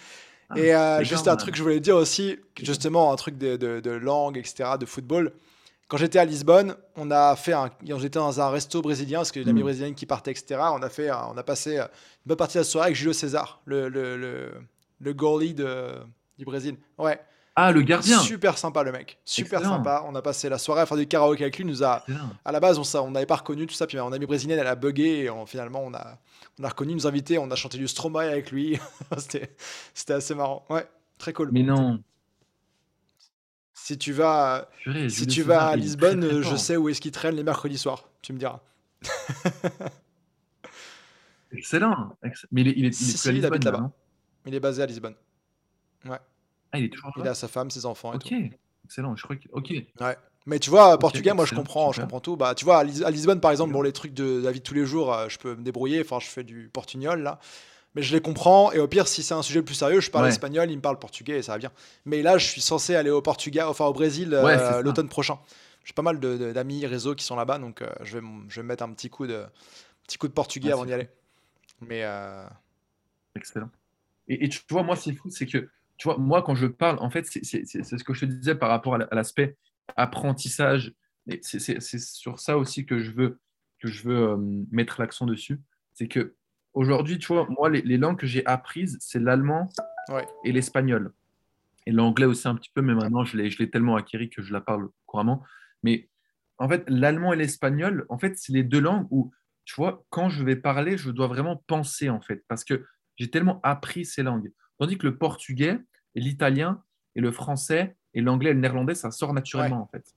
Ah, Et euh, juste un truc que je voulais dire aussi, justement, un truc de, de- de langue, etc., de football. Quand j'étais à Lisbonne, on a fait un, j'étais dans un resto brésilien parce que j'ai une amie Mm. brésilienne qui partait, etc. On a fait, un- on a passé euh, une bonne partie de la soirée avec Julio César, le, le, le, le goalie de, du Brésil. Ouais, Ah, le gardien super sympa le mec, super Excellent. sympa. On a passé la soirée à faire du karaoké avec lui. Nous a, Excellent. à la base, on n'avait pas reconnu tout ça. Puis mon amie brésilienne, elle a bugué. Et on- finalement, on a, on a reconnu, nous invités. On a chanté du Stromae avec lui. C'était assez marrant. Ouais, très cool. Mais non, Si tu vas, purée, si tu vas à Lisbonne, très, très je sais où est-ce qu'il traîne les mercredis soirs. Tu me diras. Excellent. Ex- Mais il est, il est, il est Si, plus si, à il habite Lisbonne, là-bas. non? Il est basé à Lisbonne. Ouais. Ah, il est toujours Il là a sa femme, ses enfants et Ok, tout. excellent. Je crois que. Ok. Ouais. Mais tu vois, portugais, moi je comprends, je comprends tout. Bah, tu vois, à, Lis- à Lisbonne par exemple, bon, les trucs de la vie de tous les jours, euh, je peux me débrouiller. Enfin, je fais du portugnol là. Mais je les comprends. Et au pire, si c'est un sujet plus sérieux, je parle Ouais. espagnol, il me parle portugais et ça va bien. Mais là, je suis censé aller au Portugal, enfin au Brésil euh, Ouais, l'automne prochain. J'ai pas mal d'amis réseaux qui sont là-bas, donc euh, je, vais, je vais me mettre un petit coup de, petit coup de portugais Ah, avant d'y aller. Mais Excellent. Et, et tu vois, moi, c'est fou, c'est que, tu vois, moi, quand je parle, en fait, c'est ce que je te disais par rapport à la- à l'aspect apprentissage. C'est sur ça aussi que je veux, que je veux euh, mettre l'accent dessus. C'est que aujourd'hui, tu vois, moi, les, les langues que j'ai apprises, c'est l'allemand Ouais. et l'espagnol. Et l'anglais aussi un petit peu, mais maintenant, je l'ai je l'ai tellement acquis que je la parle couramment. Mais en fait, l'allemand et l'espagnol, en fait, c'est les deux langues où, tu vois, quand je vais parler, je dois vraiment penser, en fait, parce que j'ai tellement appris ces langues. Tandis que le portugais et l'italien et le français et l'anglais et le néerlandais, ça sort naturellement, en fait.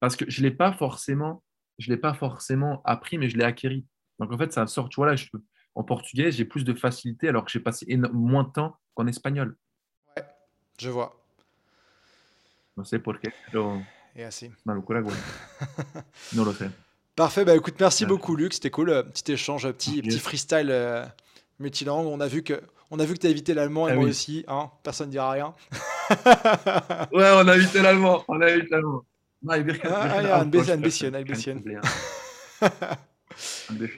Parce que je ne l'ai pas forcément, je l'ai pas forcément appris, mais je l'ai acquis. Donc, en fait, ça sort, tu vois, là, je- en portugais, j'ai plus de facilité alors que j'ai passé moins de temps qu'en espagnol. je vois. No sé por qué, pero Et. No lo sé. Parfait, bah écoute, merci Ouais. beaucoup Luc, c'était cool, euh, petit échange, petit, petit freestyle euh, multilangue. On a vu que on a vu que tu as évité l'allemand et Ah moi oui. aussi, hein, personne ne dira rien. Ouais, on a évité l'allemand. On a évité l'allemand.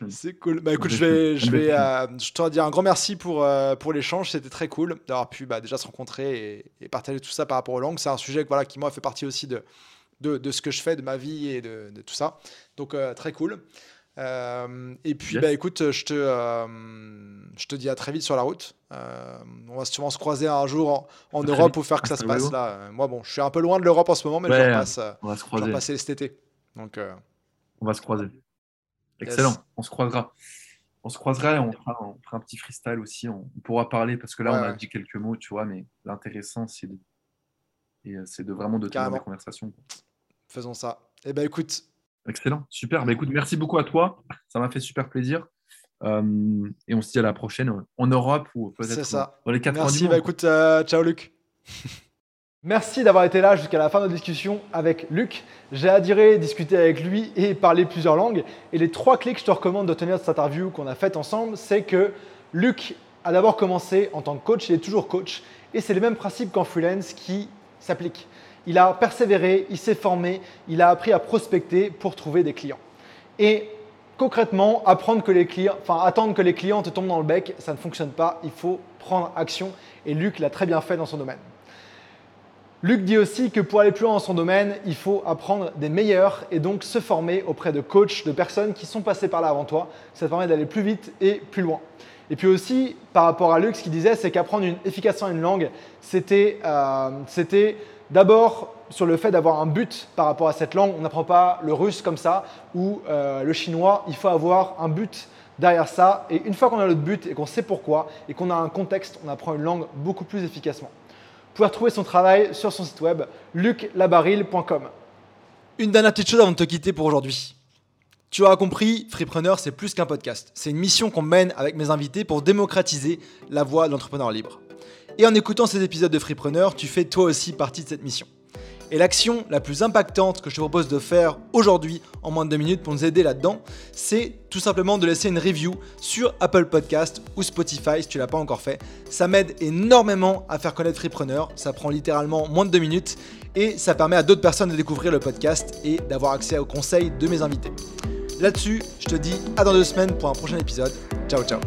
C'est cool. Bah écoute, je vais, je vais, euh, je te dire un grand merci pour, euh, pour l'échange. C'était très cool d'avoir pu bah, déjà se rencontrer et, et partager tout ça par rapport aux langues. C'est un sujet voilà, qui, moi, fait partie aussi de, de, de ce que je fais, de ma vie et de, de tout ça. Donc, euh, très cool. Euh, et puis, Yes. bah écoute, je te, euh, je te dis à très vite sur la route. Euh, on va sûrement se croiser un jour en, Europe pour faire que ça se passe là. Euh, Moi, bon, je suis un peu loin de l'Europe en ce moment, mais je Ouais. vais repasser, euh, On va se je vais croiser. repasser cet été. Donc, euh, On va se croiser. Yes. Excellent. On se croisera. On se croisera et on fera, on fera un petit freestyle aussi. On, on pourra parler parce que là, Ouais, on a ouais. dit quelques mots, tu vois, mais l'intéressant, c'est de, et, c'est de vraiment de tenir Carrément. la conversation. quoi. faisons ça. Et ben écoute, Excellent. Super. Bah, écoute, merci beaucoup à toi. Ça m'a fait super plaisir. Euh, et on se dit à la prochaine en Europe ou peut-être dans les quatre du merci. monde. Bah écoute, euh, ciao Luc. Merci d'avoir été là jusqu'à la fin de notre discussion avec Luc. J'ai adoré discuter avec lui et parler plusieurs langues. Et les trois clés que je te recommande de tenir de cette interview qu'on a faite ensemble, c'est que Luc a d'abord commencé en tant que coach, il est toujours coach. Et c'est les mêmes principes qu'en freelance qui s'appliquent. Il a persévéré, il s'est formé, il a appris à prospecter pour trouver des clients. Et concrètement, attendre que les clients te tombent dans le bec, ça ne fonctionne pas. Il faut prendre action. Et Luc l'a très bien fait dans son domaine. Luc dit aussi que pour aller plus loin dans son domaine, il faut apprendre des meilleurs et donc se former auprès de coachs, de personnes qui sont passées par là avant toi. Ça te permet d'aller plus vite et plus loin. Et puis aussi, par rapport à Luc, ce qu'il disait, c'est qu'apprendre une, efficacement une langue, c'était euh, c'était d'abord sur le fait d'avoir un but par rapport à cette langue. On n'apprend pas le russe comme ça ou euh, le chinois. Il faut avoir un but derrière ça. Et une fois qu'on a notre but et qu'on sait pourquoi et qu'on a un contexte, on apprend une langue beaucoup plus efficacement. Vous pouvez son travail sur son site web luclabaril.com. Une dernière petite chose avant de te quitter pour aujourd'hui. Tu auras compris, Freepreneur, c'est plus qu'un podcast. C'est une mission qu'on mène avec mes invités pour démocratiser la voie de l'entrepreneur libre. Et en écoutant ces épisodes de Freepreneur, tu fais toi aussi partie de cette mission. Et l'action la plus impactante que je te propose de faire aujourd'hui en moins de deux minutes pour nous aider là-dedans, c'est tout simplement de laisser une review sur Apple Podcast ou Spotify si tu l'as pas encore fait. Ça m'aide énormément à faire connaître Freepreneur. Ça prend littéralement moins de deux minutes et ça permet à d'autres personnes de découvrir le podcast et d'avoir accès aux conseils de mes invités. Là-dessus, je te dis à dans deux semaines pour un prochain épisode. Ciao ciao